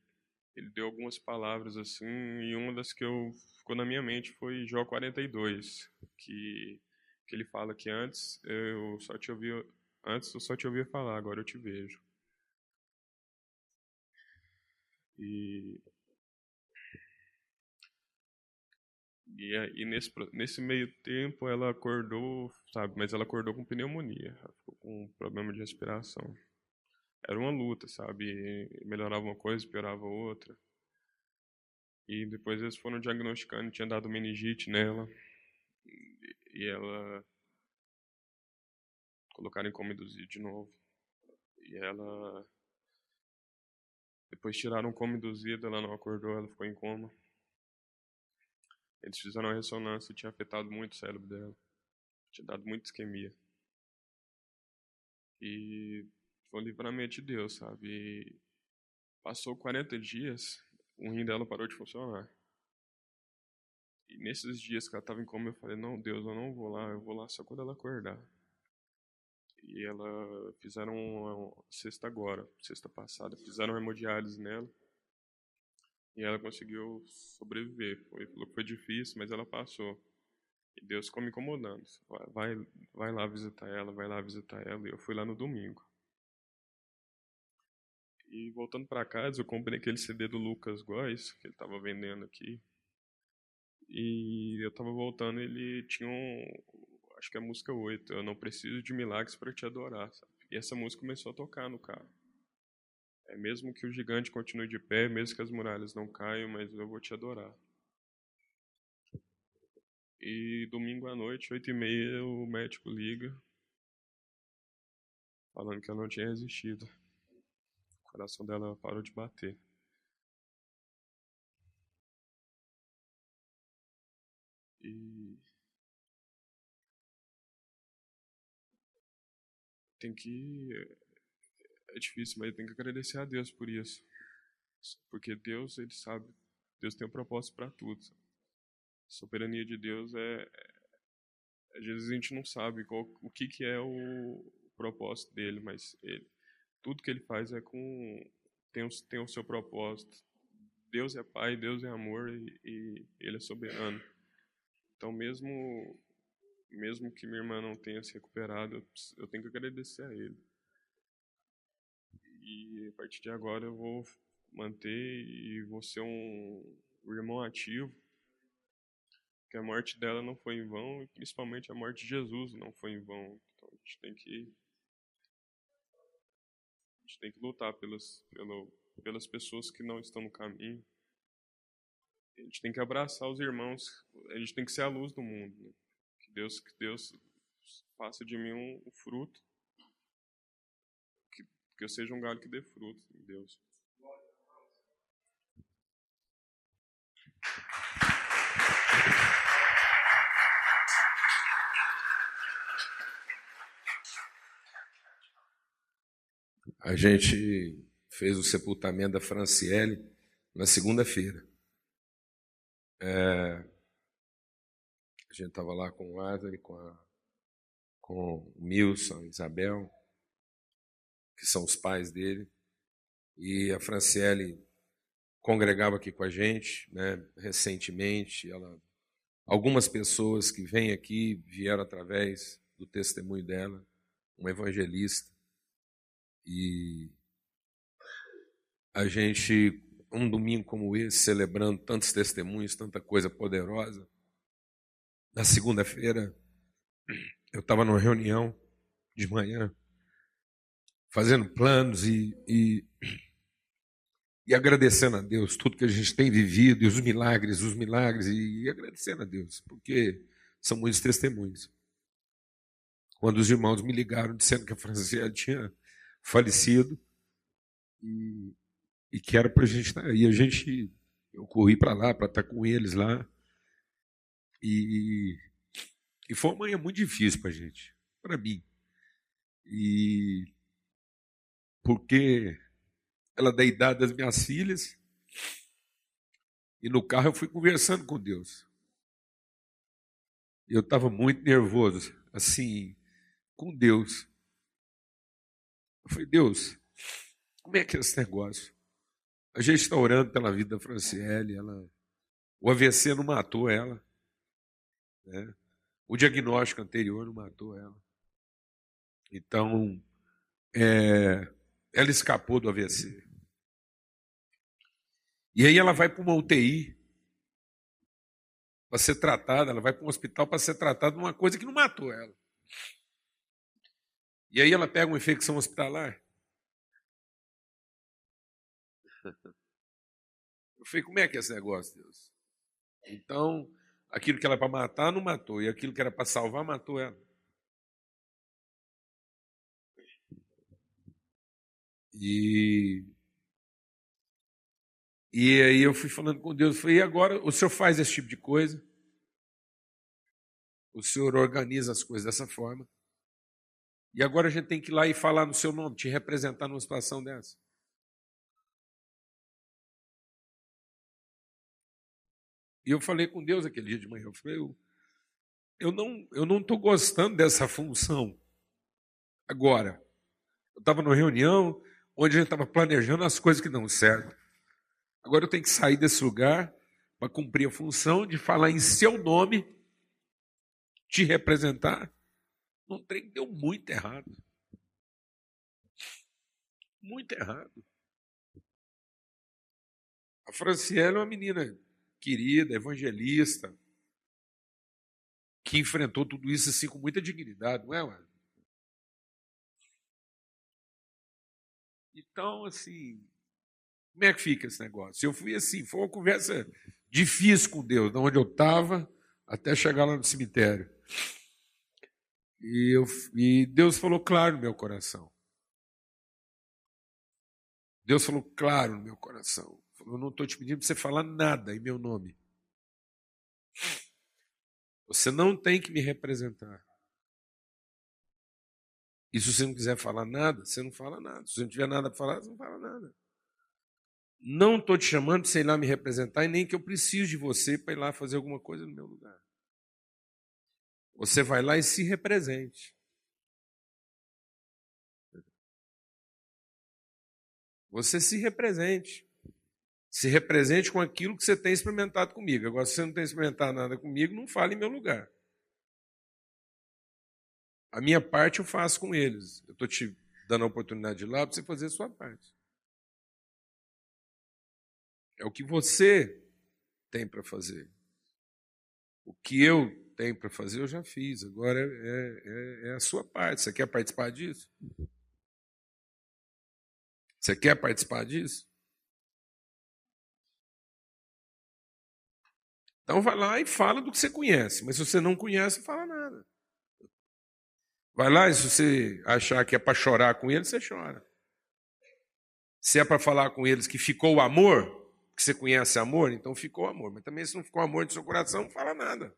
[SPEAKER 4] ele deu algumas palavras assim, e uma das que eu ficou na minha mente foi Jó 42, que que ele fala que antes eu só te ouvia antes eu só te ouvia falar, agora eu te vejo. E e, nesse nesse meio tempo ela acordou, sabe, mas ela acordou com pneumonia, ela ficou com um problema de respiração. Era uma luta, sabe? Melhorava uma coisa, piorava outra. E depois eles foram diagnosticando, tinha dado meningite nela e ela colocaram em coma induzido de novo. E ela depois tiraram o coma induzido, ela não acordou, ela ficou em coma. Eles fizeram uma ressonância e tinha afetado muito o cérebro dela. Tinha dado muita isquemia. E foi um livramento de Deus, sabe? E passou 40 dias, o rim dela parou de funcionar. E nesses dias que ela estava em coma, eu falei: Não, Deus, eu não vou lá, eu vou lá só quando ela acordar. E ela fizeram uma, sexta agora, sexta passada, fizeram hemodiálise nela. E ela conseguiu sobreviver. Foi, foi difícil, mas ela passou. E Deus ficou me incomodando. Vai, vai, lá visitar ela, vai lá visitar ela. E eu fui lá no domingo. E voltando para casa, eu comprei aquele CD do Lucas Góes, que ele estava vendendo aqui. E eu estava voltando, ele tinha um. Acho que é a música 8. Eu não preciso de milagres para te adorar. Sabe? E essa música começou a tocar no carro. É mesmo que o gigante continue de pé, mesmo que as muralhas não caiam, mas eu vou te adorar. E domingo à noite, oito e meia, o médico liga, falando que ela não tinha resistido. O coração dela parou de bater. E tem que é difícil, mas tem que agradecer a Deus por isso. Porque Deus, ele sabe, Deus tem um propósito para tudo. A soberania de Deus é, é, às vezes a gente não sabe qual, o que que é o propósito dele, mas ele tudo que ele faz é com tem, tem o seu propósito. Deus é Pai, Deus é amor e, e Ele é soberano. Então, mesmo mesmo que minha irmã não tenha se recuperado, eu, tenho que agradecer a Ele. E a partir de agora eu vou manter e vou ser um, um irmão ativo. Que a morte dela não foi em vão e principalmente a morte de Jesus não foi em vão. Então a gente tem que a gente tem que lutar pelas, pelo, pelas pessoas que não estão no caminho. A gente tem que abraçar os irmãos. A gente tem que ser a luz do mundo. Né? Deus, que Deus faça de mim um, um fruto. Que, que eu seja um galho que dê fruto Deus.
[SPEAKER 1] A gente fez o sepultamento da Franciele na segunda-feira. É, a gente estava lá com o Lázaro, com, a, com o Milson, Isabel, que são os pais dele, e a Franciele congregava aqui com a gente, né, recentemente. Ela, algumas pessoas que vêm aqui vieram através do testemunho dela, um evangelista. E a gente, um domingo como esse, celebrando tantos testemunhos, tanta coisa poderosa, na segunda-feira, eu estava numa reunião de manhã, fazendo planos e, e, e, agradecendo a Deus tudo que a gente tem vivido, e os milagres, os milagres, e, e agradecendo a Deus, porque são muitos testemunhos. Quando os irmãos me ligaram dizendo que a Franciele tinha falecido e, e que era para a gente estar aí. A gente, eu corri para lá para estar com eles lá. E, e foi uma manhã muito difícil para a gente, para mim. E, porque ela da idade das minhas filhas. E no carro eu fui conversando com Deus. Eu estava muito nervoso, assim, com Deus. Eu falei, Deus, como é que é esse negócio? A gente está orando pela vida da Franciele, ela, o AVC não matou ela. Né? O diagnóstico anterior não matou ela. Então, é, ela escapou do AVC. E aí ela vai para uma UTI para ser tratada, ela vai para um hospital para ser tratada de uma coisa que não matou ela. E aí ela pega uma infecção hospitalar. Eu falei, como é que é esse negócio, Deus? Então, aquilo que era para matar, não matou. E aquilo que era para salvar, matou ela. E, e aí eu fui falando com Deus, falei, e agora o senhor faz esse tipo de coisa? O senhor organiza as coisas dessa forma. E agora a gente tem que ir lá e falar no seu nome, te representar numa situação dessa. E eu falei com Deus aquele dia de manhã, eu falei, eu, eu não eu não estou gostando dessa função agora. Eu estava numa reunião onde a gente estava planejando as coisas que dão certo. Agora eu tenho que sair desse lugar para cumprir a função de falar em seu nome, te representar. Um trem deu muito errado. Muito errado. A Franciela é uma menina querida, evangelista, que enfrentou tudo isso assim com muita dignidade, não é, mano? Então, assim, como é que fica esse negócio? Eu fui assim, foi uma conversa difícil com Deus, de onde eu estava até chegar lá no cemitério. E, eu, e Deus falou claro no meu coração. Deus falou claro no meu coração. Eu não estou te pedindo para você falar nada em meu nome. Você não tem que me representar. E se você não quiser falar nada, você não fala nada. Se você não tiver nada para falar, você não fala nada. Não estou te chamando para ir lá me representar e nem que eu preciso de você para ir lá fazer alguma coisa no meu lugar. Você vai lá e se represente. Você se represente. Se represente com aquilo que você tem experimentado comigo. Agora, se você não tem experimentado nada comigo, não fale em meu lugar. A minha parte eu faço com eles. Eu estou te dando a oportunidade de ir lá para você fazer a sua parte. É o que você tem para fazer. O que eu tenho para fazer, eu já fiz. Agora é, é, é, a sua parte. Você quer participar disso? Você quer participar disso? Então vai lá e fala do que você conhece. Mas se você não conhece, não fala nada. Vai lá e se você achar que é para chorar com eles, você chora. Se é para falar com eles que ficou o amor, que você conhece amor, então ficou amor. Mas também se não ficou amor no seu coração, não fala nada.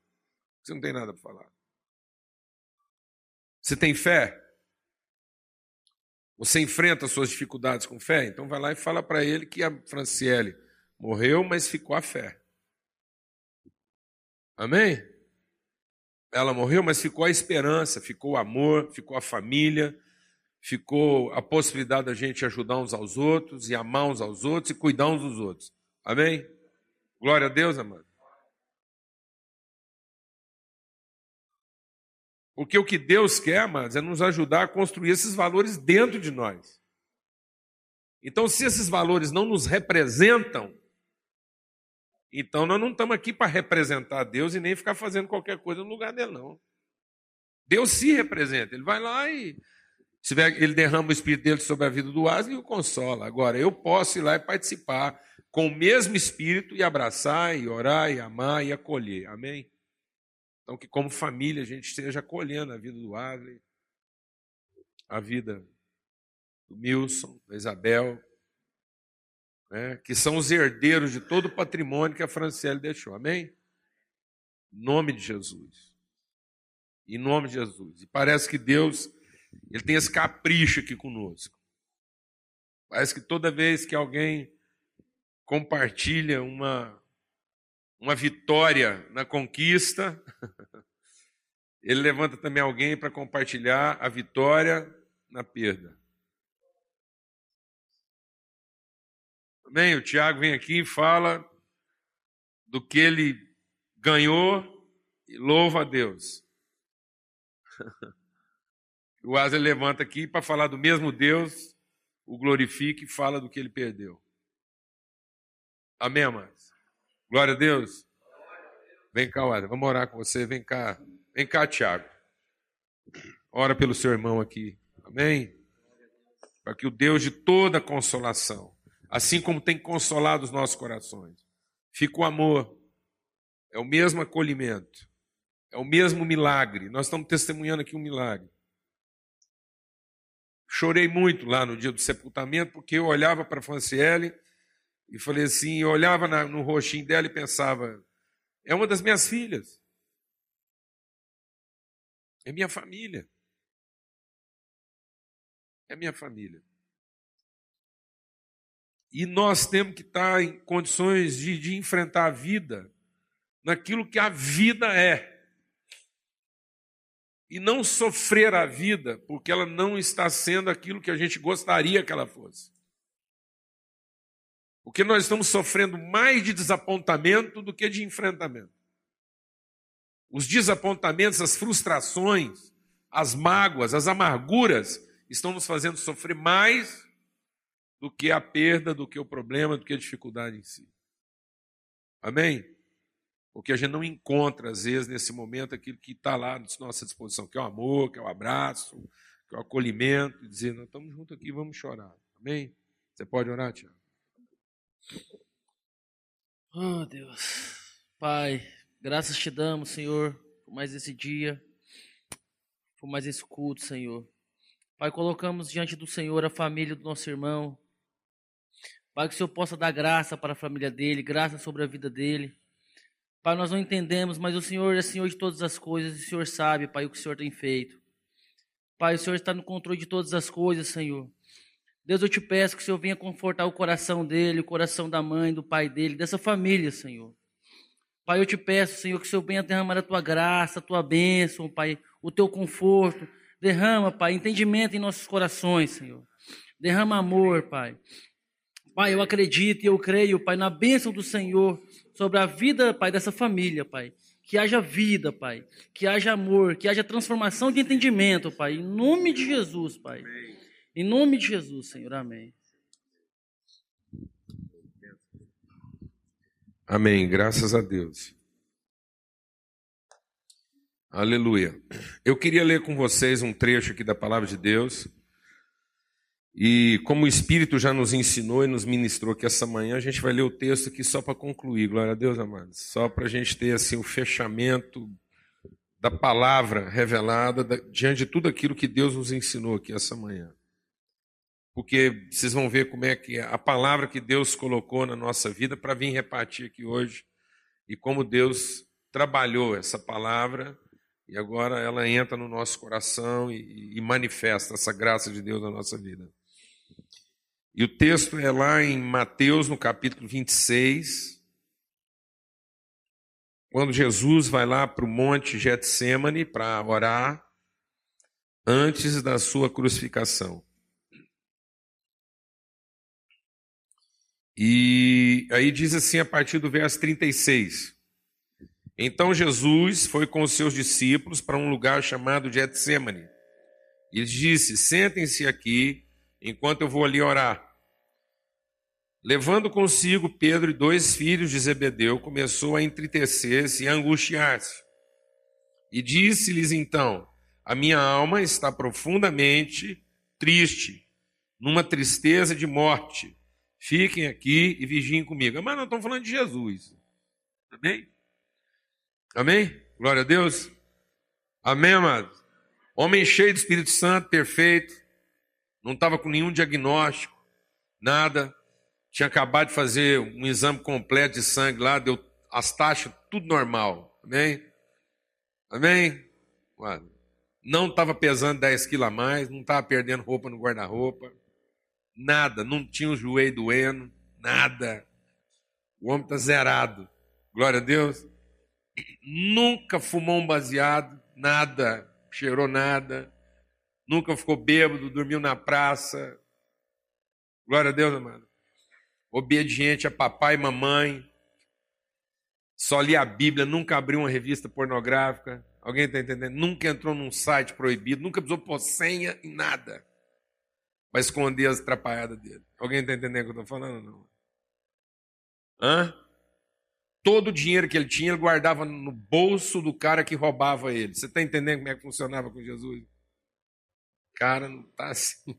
[SPEAKER 1] Você não tem nada para falar. Você tem fé? Você enfrenta suas dificuldades com fé? Então vai lá e fala para ele que a Franciele morreu, mas ficou a fé. Amém? Ela morreu, mas ficou a esperança, ficou o amor, ficou a família, ficou a possibilidade da gente ajudar uns aos outros e amar uns aos outros e cuidar uns dos outros. Amém? Glória a Deus, amado. Porque o que Deus quer, amados, é nos ajudar a construir esses valores dentro de nós. Então, se esses valores não nos representam, então nós não estamos aqui para representar Deus e nem ficar fazendo qualquer coisa no lugar dele, não. Deus se representa, ele vai lá e ele derrama o Espírito dele sobre a vida do Aslan e o consola. Agora, eu posso ir lá e participar com o mesmo Espírito e abraçar, e orar, e amar, e acolher. Amém? Então, que como família a gente esteja acolhendo a vida do Adley, a vida do Milson, da Isabel, né, que são os herdeiros de todo o patrimônio que a Franciele deixou. Amém? Em nome de Jesus. Em nome de Jesus. E parece que Deus ele tem esse capricho aqui conosco. Parece que toda vez que alguém compartilha uma, uma vitória na conquista, ele levanta também alguém para compartilhar a vitória na perda. Amém? O Tiago vem aqui e fala do que ele ganhou e louva a Deus. O Asa levanta aqui para falar do mesmo Deus, o glorifica e fala do que ele perdeu. Amém, amados? Glória a Deus. Vem cá, Asa, vamos orar com você. Vem cá, vem cá, Tiago. Ora pelo seu irmão aqui. Amém? Para que o Deus de toda consolação, assim como tem consolado os nossos corações, fica o amor, é o mesmo acolhimento, é o mesmo milagre. Nós estamos testemunhando aqui um milagre. Chorei muito lá no dia do sepultamento, porque eu olhava para a Franciele e falei assim, eu olhava no rostinho dela e pensava, é uma das minhas filhas. É minha família. É minha família. E nós temos que estar em condições de, de enfrentar a vida naquilo que a vida é. E não sofrer a vida porque ela não está sendo aquilo que a gente gostaria que ela fosse. Porque nós estamos sofrendo mais de desapontamento do que de enfrentamento. Os desapontamentos, as frustrações, as mágoas, as amarguras estão nos fazendo sofrer mais do que a perda, do que o problema, do que a dificuldade em si. Amém? Porque a gente não encontra, às vezes, nesse momento, aquilo que está lá à nossa disposição, que é o amor, que é o abraço, que é o acolhimento, e dizer, nós estamos juntos aqui, vamos chorar. Amém? Você pode orar, Tiago?
[SPEAKER 3] Oh, Deus. Pai, graças te damos, Senhor, por mais esse dia, por mais esse culto, Senhor. Pai, colocamos diante do Senhor a família do nosso irmão. Pai, que o Senhor possa dar graça para a família dele, graça sobre a vida dele. Pai, nós não entendemos, mas o Senhor é Senhor de todas as coisas, o Senhor sabe, Pai, o que o Senhor tem feito. Pai, o Senhor está no controle de todas as coisas, Senhor. Deus, eu te peço que o Senhor venha confortar o coração dele, o coração da mãe, do pai dele, dessa família, Senhor. Pai, eu te peço, Senhor, que o Senhor venha derramar a tua graça, a tua bênção, Pai, o teu conforto. Derrama, Pai, entendimento em nossos corações, Senhor. Derrama amor, Pai. Pai, eu acredito e eu creio, Pai, na bênção do Senhor sobre a vida, Pai, dessa família, Pai. Que haja vida, Pai. Que haja amor, que haja transformação de entendimento, Pai. Em nome de Jesus, Pai. Em nome de Jesus, Senhor. Amém.
[SPEAKER 1] Amém. Graças a Deus. Aleluia. Eu queria ler com vocês um trecho aqui da palavra de Deus. E como o Espírito já nos ensinou e nos ministrou que essa manhã, a gente vai ler o texto aqui só para concluir, glória a Deus, amados. Só para a gente ter assim o fechamento da palavra revelada da, diante de tudo aquilo que Deus nos ensinou aqui essa manhã. Porque vocês vão ver como é que é a palavra que Deus colocou na nossa vida para vir repartir aqui hoje e como Deus trabalhou essa palavra e agora ela entra no nosso coração e, e manifesta essa graça de Deus na nossa vida. E o texto é lá em Mateus, no capítulo 26, quando Jesus vai lá para o monte Getsemane para orar, antes da sua crucificação. E aí diz assim a partir do verso 36. Então Jesus foi com os seus discípulos para um lugar chamado Getsemane. E disse: Sentem-se aqui enquanto eu vou ali orar. Levando consigo Pedro e dois filhos de Zebedeu, começou a entristecer-se e angustiar-se. E disse-lhes então: A minha alma está profundamente triste, numa tristeza de morte. Fiquem aqui e vigiem comigo. Mas nós estamos falando de Jesus. Amém? Amém? Glória a Deus. Amém, amado? Homem cheio do Espírito Santo, perfeito. Não estava com nenhum diagnóstico, nada tinha acabado de fazer um exame completo de sangue lá, deu as taxas, tudo normal. Amém? Amém? Não estava pesando 10 quilos a mais, não estava perdendo roupa no guarda-roupa. Nada. Não tinha o joelho doendo. Nada. O homem está zerado. Glória a Deus. Nunca fumou um baseado. Nada. Cheirou nada. Nunca ficou bêbado. Dormiu na praça. Glória a Deus, amado. Obediente a papai e mamãe. Só lia a Bíblia. Nunca abriu uma revista pornográfica. Alguém está entendendo? Nunca entrou num site proibido. Nunca precisou pôr senha em nada para esconder as atrapalhadas dele. Alguém está entendendo o que eu estou falando? Não. Hã? Todo o dinheiro que ele tinha, ele guardava no bolso do cara que roubava ele. Você está entendendo como é que funcionava com Jesus? Cara, não está assim.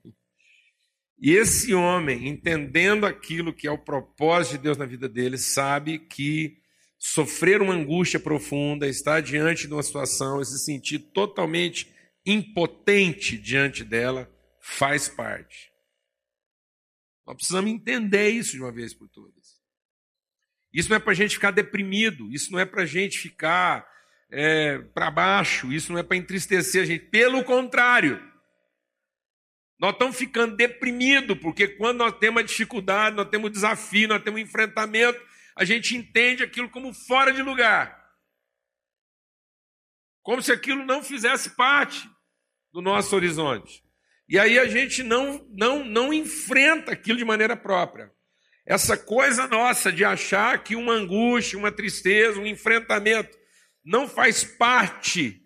[SPEAKER 1] E esse homem, entendendo aquilo que é o propósito de Deus na vida dele, sabe que sofrer uma angústia profunda, estar diante de uma situação e se sentir totalmente impotente diante dela, faz parte. Nós precisamos entender isso de uma vez por todas. Isso não é para a gente ficar deprimido, isso não é para a gente ficar é, para baixo, isso não é para entristecer a gente. Pelo contrário, nós estamos ficando deprimidos, porque quando nós temos dificuldade, nós temos desafio, nós temos enfrentamento, a gente entende aquilo como fora de lugar. Como se aquilo não fizesse parte do nosso horizonte. E aí a gente não, não, não enfrenta aquilo de maneira própria. Essa coisa nossa de achar que uma angústia, uma tristeza, um enfrentamento não faz parte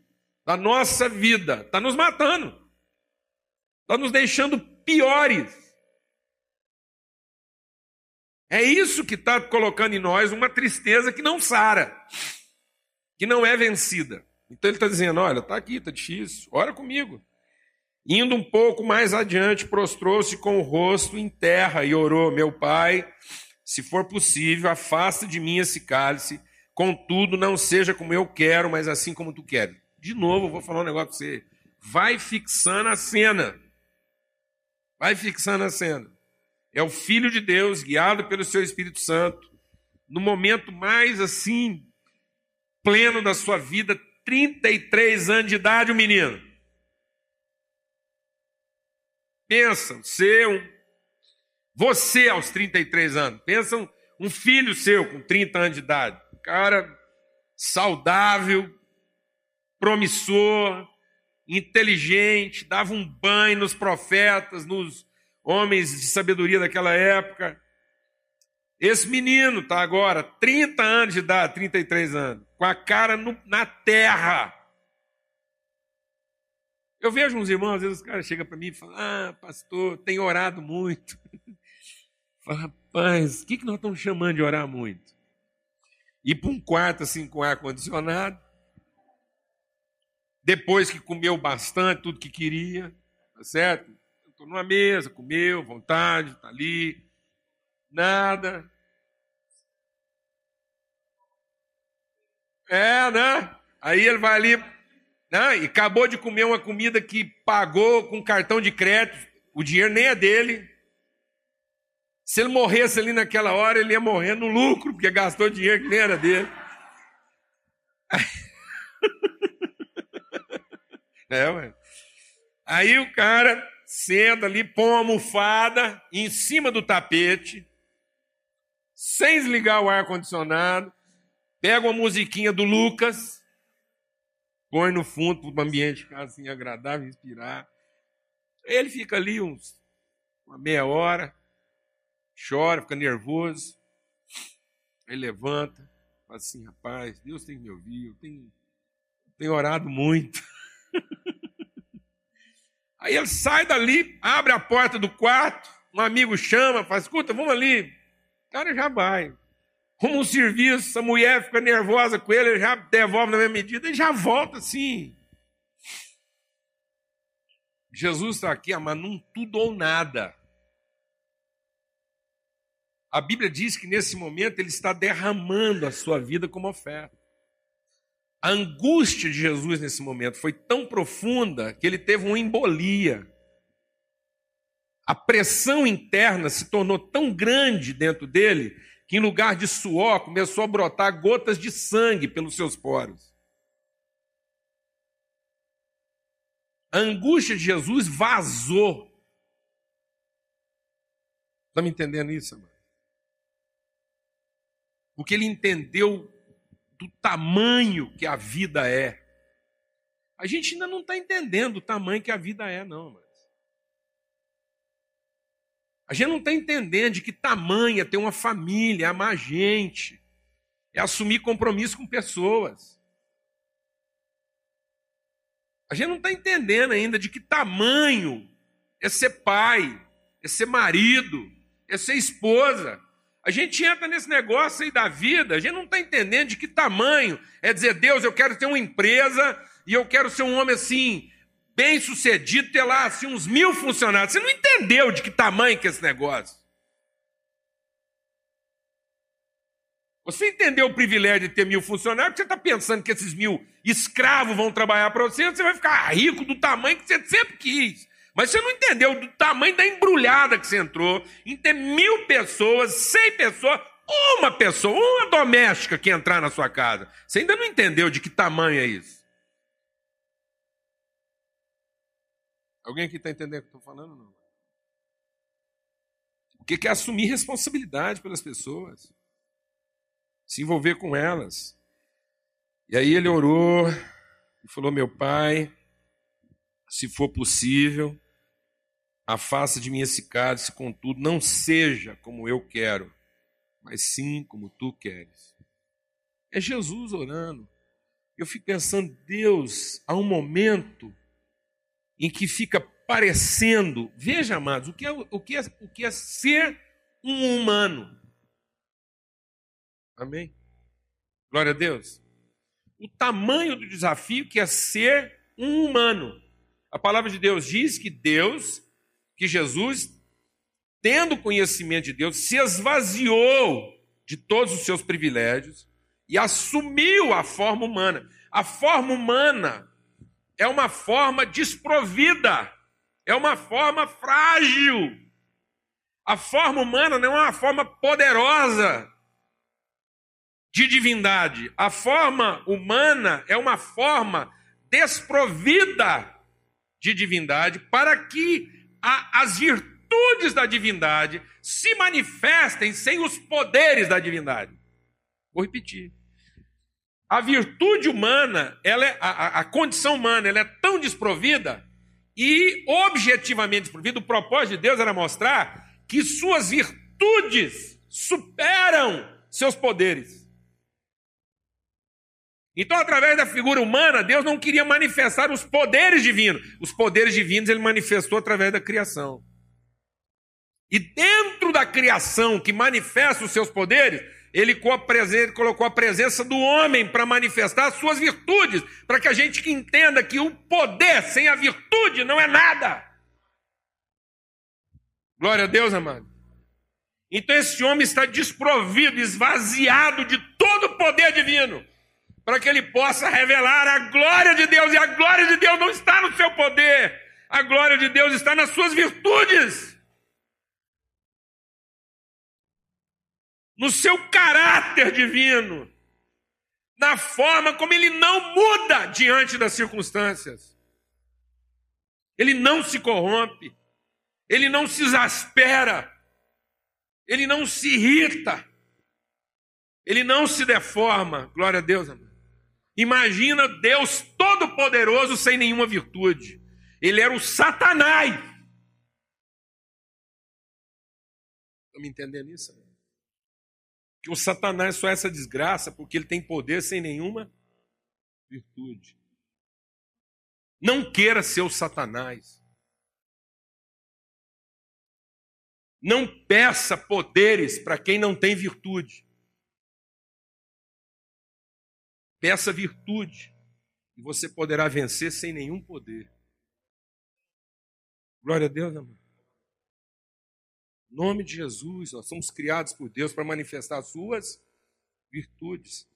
[SPEAKER 1] da nossa vida, está nos matando, está nos deixando piores. É isso que está colocando em nós uma tristeza que não sara, que não é vencida. Então ele está dizendo: olha, está aqui, está difícil, ora comigo. Indo um pouco mais adiante, prostrou-se com o rosto em terra e orou: Meu pai, se for possível, afasta de mim esse cálice, contudo, não seja como eu quero, mas assim como tu queres. De novo, vou falar um negócio para você. Vai fixando a cena. Vai fixando a cena. É o Filho de Deus, guiado pelo seu Espírito Santo, no momento mais assim, pleno da sua vida, 33 anos de idade, o menino. Pensa, seu, você aos 33 anos, pensa um, um filho seu com 30 anos de idade, cara saudável, promissor, inteligente, dava um banho nos profetas, nos homens de sabedoria daquela época. Esse menino está agora 30 anos de idade, 33 anos, com a cara no, na terra. Eu vejo uns irmãos, às vezes os caras chegam para mim e falam: Ah, pastor, tem orado muito. Fala, rapaz, o que, que nós estamos chamando de orar muito? Ir para um quarto assim com ar-condicionado, depois que comeu bastante, tudo que queria, tá certo? Estou numa mesa, comeu, vontade, está ali, nada. É, né? Aí ele vai ali, né? E acabou de comer uma comida que pagou com cartão de crédito, o dinheiro nem é dele. Se ele morresse ali naquela hora, ele ia morrer no lucro, porque gastou dinheiro que nem era dele. É, ué. Aí o cara senta ali, põe uma almofada em cima do tapete, sem desligar o ar-condicionado, pega uma musiquinha do Lucas, põe no fundo para o ambiente ficar assim agradável, inspirar. Ele fica ali uns, uma meia hora, chora, fica nervoso. Aí levanta, fala assim, rapaz, Deus tem que me ouvir, eu tenho, eu tenho orado muito. Aí ele sai dali, abre a porta do quarto, um amigo chama, fala, escuta, vamos ali. O cara já vai arruma um serviço, a mulher fica nervosa com ele, ele já devolve na mesma medida e já volta assim. Jesus está aqui, amando num tudo ou nada. A Bíblia diz que nesse momento ele está derramando a sua vida como oferta. A angústia de Jesus nesse momento foi tão profunda que ele teve uma embolia. A pressão interna se tornou tão grande dentro dele que em lugar de suor começou a brotar gotas de sangue pelos seus poros. A angústia de Jesus vazou. Está me entendendo isso, amado? Porque ele entendeu do tamanho que a vida é. A gente ainda não está entendendo o tamanho que a vida é, não, amado. A gente não está entendendo de que tamanho é ter uma família, é amar gente, é assumir compromisso com pessoas. A gente não está entendendo ainda de que tamanho é ser pai, é ser marido, é ser esposa. A gente entra nesse negócio aí da vida, a gente não está entendendo de que tamanho é dizer, Deus, eu quero ter uma empresa e eu quero ser um homem assim, bem sucedido, ter lá assim, uns mil funcionários. Você não entendeu de que tamanho que é esse negócio. Você entendeu o privilégio de ter mil funcionários, porque você está pensando que esses mil escravos vão trabalhar para você, você vai ficar rico do tamanho que você sempre quis. Mas você não entendeu do tamanho da embrulhada que você entrou em ter mil pessoas, cem pessoas, uma pessoa, uma doméstica que entrar na sua casa. Você ainda não entendeu de que tamanho é isso. Alguém aqui está entendendo o que eu estou falando? Não? O que é assumir responsabilidade pelas pessoas, se envolver com elas. E aí ele orou e falou: Meu pai, se for possível, afasta de mim esse cálice, contudo, não seja como eu quero, mas sim como tu queres. É Jesus orando. Eu fico pensando, Deus, há um momento em que fica parecendo, veja, amados, o que é, o que é, o que é ser um humano. Amém? Glória a Deus. O tamanho do desafio que é ser um humano. A palavra de Deus diz que Deus, que Jesus, tendo conhecimento de Deus, se esvaziou de todos os seus privilégios e assumiu a forma humana. A forma humana é uma forma desprovida, é uma forma frágil. A forma humana não é uma forma poderosa de divindade. A forma humana é uma forma desprovida de divindade para que a, as virtudes da divindade se manifestem sem os poderes da divindade. Vou repetir. A virtude humana, ela é, a, a condição humana, ela é tão desprovida e objetivamente desprovida. O propósito de Deus era mostrar que suas virtudes superam seus poderes. Então, através da figura humana, Deus não queria manifestar os poderes divinos. Os poderes divinos ele manifestou através da criação. E dentro da criação que manifesta os seus poderes, ele colocou a presença do homem para manifestar as suas virtudes, para que a gente entenda que o poder sem a virtude não é nada. Glória a Deus, amado. Então esse homem está desprovido, esvaziado de todo o poder divino, para que ele possa revelar a glória de Deus, e a glória de Deus não está no seu poder, a glória de Deus está nas suas virtudes. no seu caráter divino, na forma como ele não muda diante das circunstâncias. Ele não se corrompe, ele não se exaspera, ele não se irrita, ele não se deforma. Glória a Deus, amor. Imagina Deus Todo-Poderoso sem nenhuma virtude. Ele era o Satanás. Estão me entendendo isso? Que o Satanás só é essa desgraça porque ele tem poder sem nenhuma virtude. Não queira ser o Satanás. Não peça poderes para quem não tem virtude. Peça virtude e você poderá vencer sem nenhum poder. Glória a Deus, amor nome de Jesus, nós somos criados por Deus para manifestar as suas virtudes.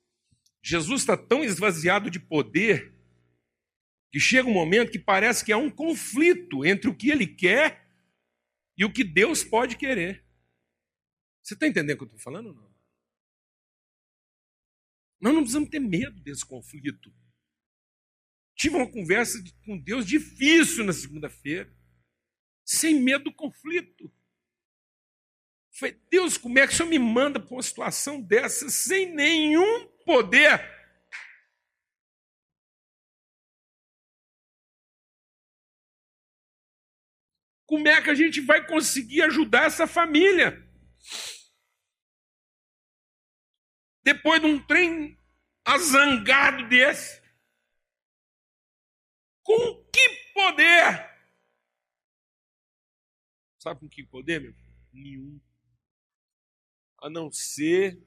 [SPEAKER 1] Jesus está tão esvaziado de poder que chega um momento que parece que há um conflito entre o que ele quer e o que Deus pode querer. Você está entendendo o que eu estou falando ou não? Nós não precisamos ter medo desse conflito. Tive uma conversa com Deus difícil na segunda-feira, sem medo do conflito. falei, Deus, como é que o senhor me manda para uma situação dessa sem nenhum poder? Como é que a gente vai conseguir ajudar essa família? Depois de um trem azangado desse. Com que poder? Sabe com que poder, meu? Nenhum. A não ser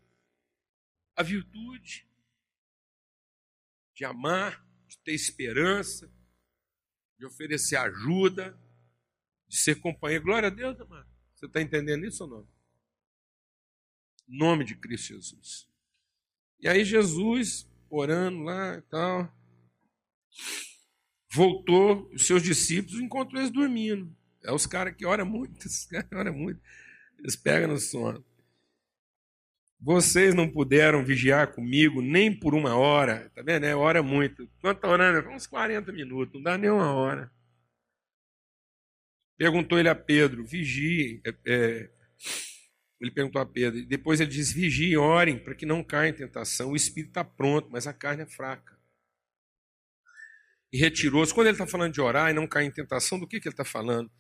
[SPEAKER 1] a virtude de amar, de ter esperança, de oferecer ajuda, de ser companheiro. Glória a Deus, amado. Você está entendendo isso ou não? Em nome de Cristo Jesus. E aí Jesus, orando lá e tal, voltou, os seus discípulos encontrou eles dormindo. É os caras que oram muito, esses caras oram muito. Eles pegam no sono. Vocês não puderam vigiar comigo nem por uma hora. Tá vendo? É, ora muito. Quanto está orando? Uns 40 minutos, não dá nem uma hora. Perguntou ele a Pedro, vigie. É, é, ele perguntou a Pedro. Depois ele disse: vigiem, orem, para que não caia em tentação. O espírito está pronto, mas a carne é fraca. E retirou-se. Quando ele está falando de orar e não cair em tentação, do que, que ele está falando?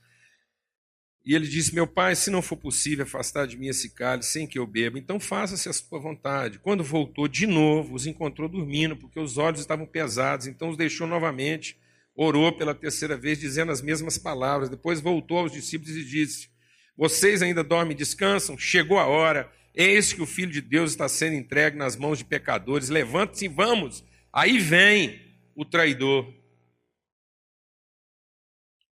[SPEAKER 1] E ele disse: Meu pai, se não for possível afastar de mim esse cálice sem que eu beba, então faça-se a sua vontade. Quando voltou de novo, os encontrou dormindo, porque os olhos estavam pesados, então os deixou novamente orou pela terceira vez, dizendo as mesmas palavras. Depois voltou aos discípulos e disse: Vocês ainda dormem e descansam? Chegou a hora. Eis que o Filho de Deus está sendo entregue nas mãos de pecadores. Levante-se e vamos. Aí vem o traidor.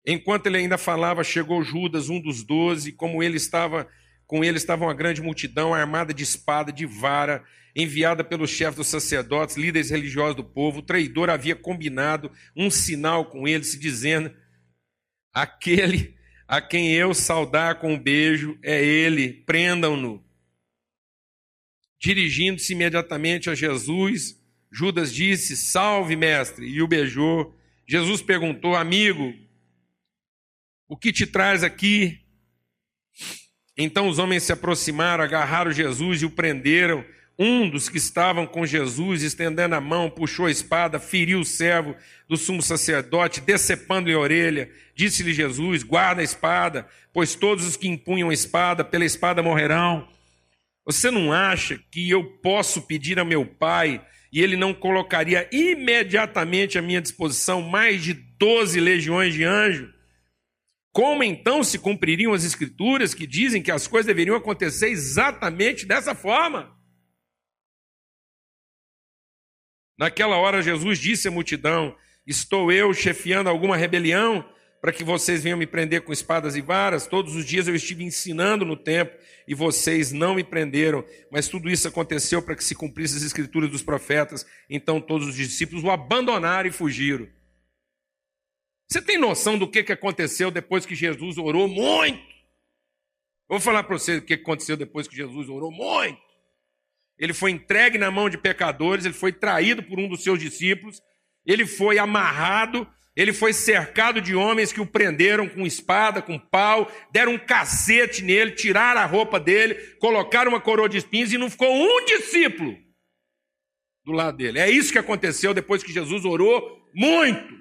[SPEAKER 1] Enquanto ele ainda falava, chegou Judas, um dos doze, como ele estava, com ele estava uma grande multidão, armada de espada, de vara, enviada pelos chefes dos sacerdotes, líderes religiosos do povo, o traidor havia combinado um sinal com ele, se dizendo: aquele a quem eu saudar com um beijo é ele, prendam-no. Dirigindo-se imediatamente a Jesus, Judas disse: Salve, mestre, e o beijou. Jesus perguntou: Amigo, o que te traz aqui? Então os homens se aproximaram, agarraram Jesus e o prenderam. Um dos que estavam com Jesus, estendendo a mão, puxou a espada, feriu o servo do sumo sacerdote, decepando-lhe a orelha. Disse-lhe Jesus: Guarda a espada, pois todos os que empunham a espada, pela espada morrerão. Você não acha que eu posso pedir a meu pai e ele não colocaria imediatamente à minha disposição mais de doze legiões de anjos? Como então se cumpririam as escrituras que dizem que as coisas deveriam acontecer exatamente dessa forma? Naquela hora, Jesus disse à multidão: Estou eu chefiando alguma rebelião para que vocês venham me prender com espadas e varas? Todos os dias eu estive ensinando no templo e vocês não me prenderam, mas tudo isso aconteceu para que se cumprissem as escrituras dos profetas. Então todos os discípulos o abandonaram e fugiram. Você tem noção do que aconteceu depois que Jesus orou muito? Vou falar para você o que aconteceu depois que Jesus orou muito ele foi entregue na mão de pecadores, ele foi traído por um dos seus discípulos, ele foi amarrado, ele foi cercado de homens que o prenderam com espada, com pau, deram um cacete nele, tiraram a roupa dele, colocaram uma coroa de espinhos e não ficou um discípulo do lado dele. É isso que aconteceu depois que Jesus orou muito.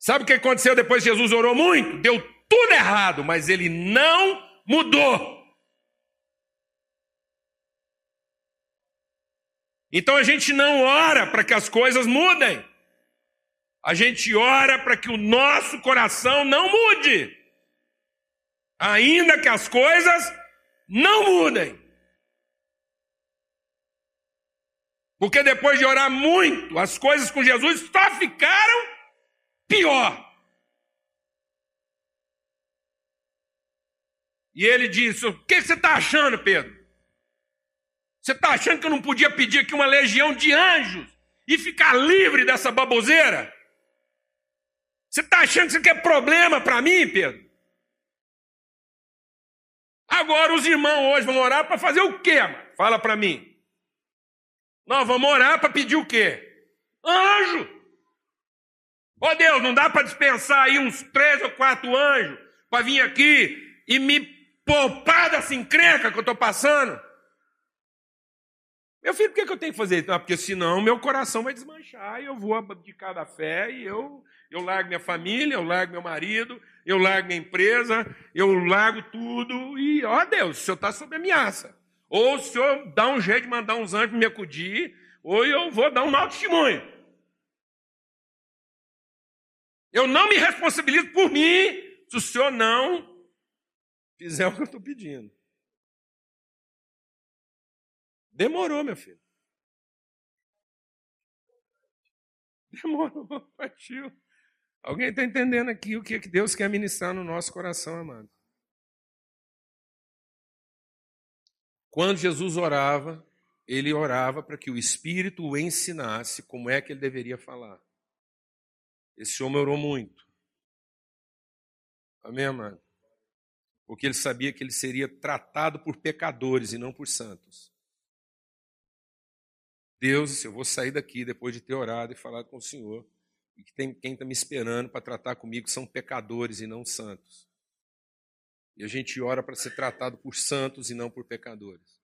[SPEAKER 1] Sabe o que aconteceu depois que Jesus orou muito? Deu tudo errado, mas ele não mudou. Então a gente não ora para que as coisas mudem. A gente ora para que o nosso coração não mude. Ainda que as coisas não mudem. Porque depois de orar muito, as coisas com Jesus só ficaram pior. E ele disse: O que você está achando, Pedro? Você está achando que eu não podia pedir aqui uma legião de anjos e ficar livre dessa baboseira? Você está achando que isso aqui é problema para mim, Pedro? Agora os irmãos hoje vão orar para fazer o quê? Mano? Fala para mim. Nós vamos orar para pedir o quê? Anjo. Ó oh, Deus, não dá para dispensar aí uns três ou quatro anjos para vir aqui e me poupar dessa encrenca que eu estou passando? Meu filho, por que, que eu tenho que fazer isso? porque senão meu coração vai desmanchar e eu vou abdicar da fé e eu, eu largo minha família, eu largo meu marido, eu largo minha empresa, eu largo tudo e, ó Deus, o senhor está sob ameaça. Ou o senhor dá um jeito de mandar uns anjos me acudir, ou eu vou dar um mau testemunho. Eu não me responsabilizo por mim se o senhor não fizer o que eu estou pedindo. Demorou, meu filho. Demorou, partiu. Alguém está entendendo aqui o que Deus quer ministrar no nosso coração, amado? Quando Jesus orava, ele orava para que o Espírito o ensinasse como é que ele deveria falar. Esse homem orou muito. Amém, amado? Porque ele sabia que ele seria tratado por pecadores e não por santos. Deus, eu vou sair daqui depois de ter orado e falado com o Senhor, e que tem, quem está me esperando para tratar comigo são pecadores e não santos. E a gente ora para ser tratado por santos e não por pecadores.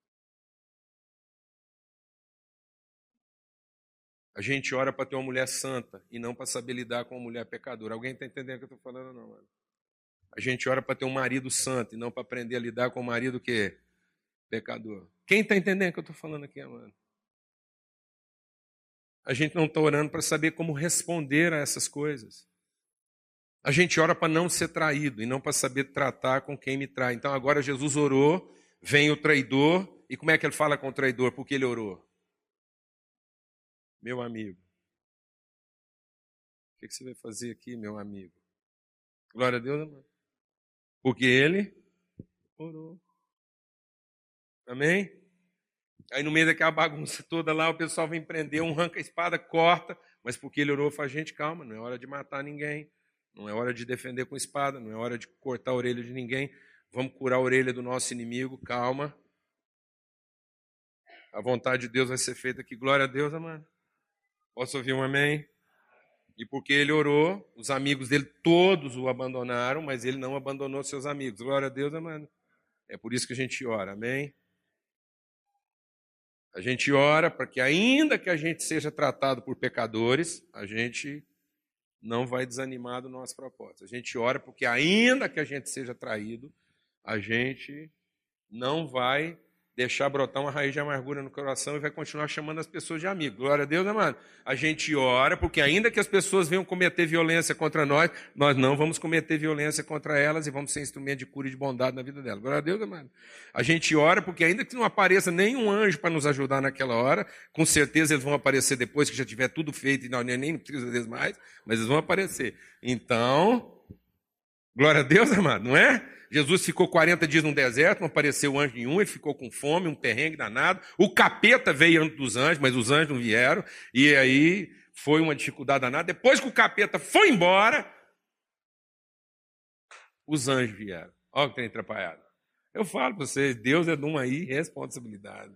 [SPEAKER 1] A gente ora para ter uma mulher santa e não para saber lidar com uma mulher pecadora. Alguém está entendendo o que eu estou falando, não, mano? A gente ora para ter um marido santo e não para aprender a lidar com um marido que é pecador. Quem está entendendo o que eu estou falando aqui, mano? A gente não está orando para saber como responder a essas coisas. A gente ora para não ser traído e não para saber tratar com quem me trai. Então agora Jesus orou, vem o traidor, e como é que ele fala com o traidor? Porque ele orou. Meu amigo, o que você vai fazer aqui, meu amigo? Glória a Deus, amado. Porque ele orou. Amém? Aí no meio daquela bagunça toda lá, o pessoal vem prender, um arranca a espada, corta, mas porque ele orou, faz gente, calma, não é hora de matar ninguém, não é hora de defender com espada, não é hora de cortar a orelha de ninguém, vamos curar a orelha do nosso inimigo, calma. A vontade de Deus vai ser feita aqui, glória a Deus, amado. Posso ouvir um amém? E porque ele orou, os amigos dele todos o abandonaram, mas ele não abandonou seus amigos. Glória a Deus, amado. É por isso que a gente ora, amém? A gente ora para que, ainda que a gente seja tratado por pecadores, a gente não vai desanimar do nosso propósito. A gente ora porque, ainda que a gente seja traído, a gente não vai deixar brotar uma raiz de amargura no coração e vai continuar chamando as pessoas de amigo. Glória a Deus, amado. A gente ora, porque ainda que as pessoas venham cometer violência contra nós, nós não vamos cometer violência contra elas e vamos ser instrumento de cura e de bondade na vida delas. Glória a Deus, amado. A gente ora, porque ainda que não apareça nenhum anjo para nos ajudar naquela hora, com certeza eles vão aparecer depois que já tiver tudo feito e nós nem precisa deles mais, mas eles vão aparecer. Então, glória a Deus, amado, não é? Jesus ficou 40 dias no deserto, não apareceu anjo nenhum, ele ficou com fome, um perrengue danado. O capeta veio antes dos anjos, mas os anjos não vieram. E aí foi uma dificuldade danada. Depois que o capeta foi embora, os anjos vieram. Olha o que tem atrapalhado. Eu falo para vocês, Deus é de uma irresponsabilidade.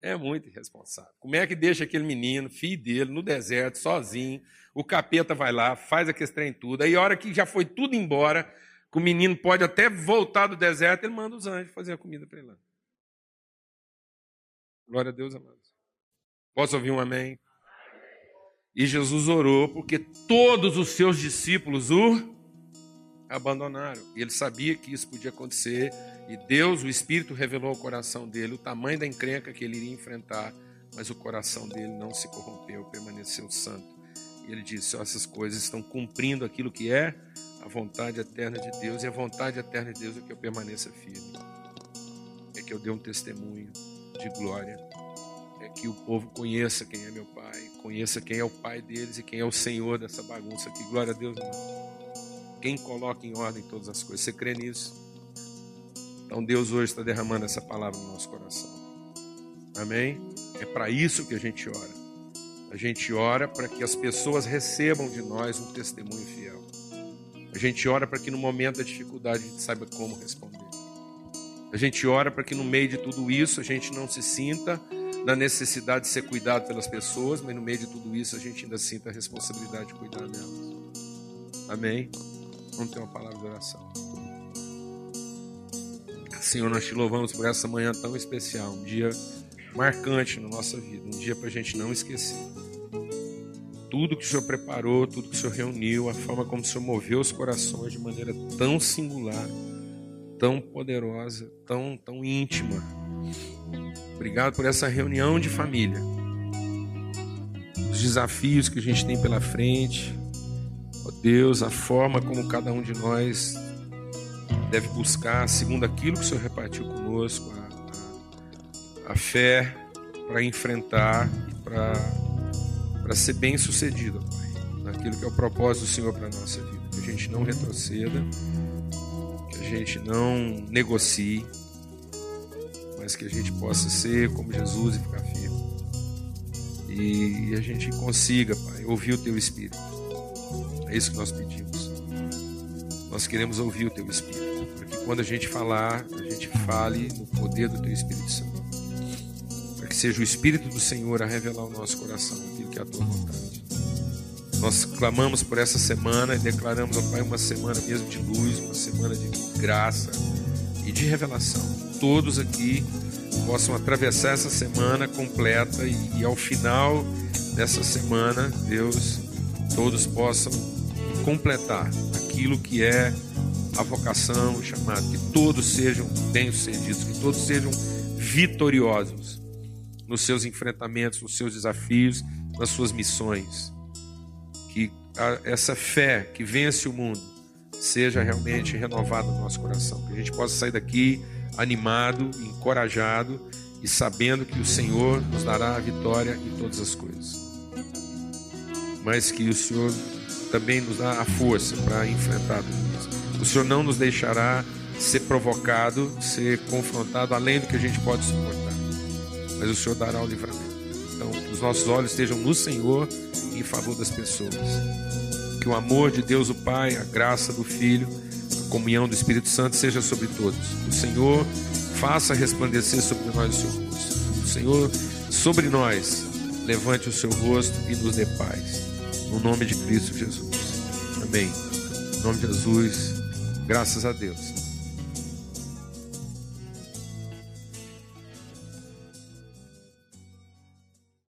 [SPEAKER 1] É muito irresponsável. Como é que deixa aquele menino, filho dele, no deserto, sozinho? O capeta vai lá, faz aquele trem tudo. Aí, a hora que já foi tudo embora, que o menino pode até voltar do deserto, ele manda os anjos fazer a comida para ele lá. Glória a Deus, amados. Posso ouvir um amém? E Jesus orou porque todos os seus discípulos o abandonaram. E ele sabia que isso podia acontecer. E Deus, o Espírito, revelou ao coração dele o tamanho da encrenca que ele iria enfrentar. Mas o coração dele não se corrompeu, permaneceu santo. E ele disse: oh, essas coisas estão cumprindo aquilo que é a vontade eterna de Deus, e a vontade eterna de Deus é que eu permaneça firme, é que eu dê um testemunho de glória, é que o povo conheça quem é meu Pai, conheça quem é o Pai deles e quem é o Senhor dessa bagunça aqui. Glória a Deus, irmão. Quem coloca em ordem todas as coisas, você crê nisso? Então Deus hoje está derramando essa palavra no nosso coração. Amém? É para isso que a gente ora. A gente ora para que as pessoas recebam de nós um testemunho fiel. A gente ora para que no momento da dificuldade a gente saiba como responder. A gente ora para que no meio de tudo isso a gente não se sinta da necessidade de ser cuidado pelas pessoas, mas no meio de tudo isso a gente ainda sinta a responsabilidade de cuidar delas. Amém? Vamos ter uma palavra de oração. Senhor, nós te louvamos por essa manhã tão especial, um dia marcante na nossa vida, um dia para a gente não esquecer. Tudo que o Senhor preparou, tudo que o Senhor reuniu, a forma como o Senhor moveu os corações de maneira tão singular, tão poderosa, tão, tão íntima. Obrigado por essa reunião de família. Os desafios que a gente tem pela frente. Ó Deus, a forma como cada um de nós deve buscar, segundo aquilo que o Senhor repartiu conosco, a, a, a fé para enfrentar e para ser bem sucedido, Pai, naquilo que é o propósito do Senhor para a nossa vida. Que a gente não retroceda, que a gente não negocie, mas que a gente possa ser como Jesus e ficar firme. E a gente consiga, Pai, ouvir o Teu Espírito. É isso que nós pedimos. Nós queremos ouvir o Teu Espírito. Para que quando a gente falar, a gente fale no poder do Teu Espírito Santo. Para que seja o Espírito do Senhor a revelar ao nosso coração aquilo que é a Tua vontade. Nós clamamos por essa semana e declaramos, ó Pai, uma semana mesmo de luz, uma semana de graça e de revelação todos aqui possam atravessar essa semana completa e, e ao final dessa semana, Deus, todos possam completar aquilo que é a vocação, o chamado, que todos sejam bem-sucedidos, que todos sejam vitoriosos nos seus enfrentamentos, nos seus desafios, nas suas missões. Que a, essa fé que vence o mundo seja realmente renovada no nosso coração, que a gente possa sair daqui animado, encorajado e sabendo que o Senhor nos dará a vitória em todas as coisas. Mas que o Senhor também nos dá a força para enfrentar tudo isso. O Senhor não nos deixará ser provocado, ser confrontado além do que a gente pode suportar. Mas o Senhor dará o livramento. Então, que os nossos olhos estejam no Senhor e em favor das pessoas. Que o amor de Deus, o Pai, a graça do Filho, comunhão do Espírito Santo seja sobre todos. O Senhor faça resplandecer sobre nós o seu rosto. O Senhor, sobre nós, levante o seu rosto e nos dê paz. No nome de Cristo Jesus. Amém. Em nome de Jesus, graças a Deus.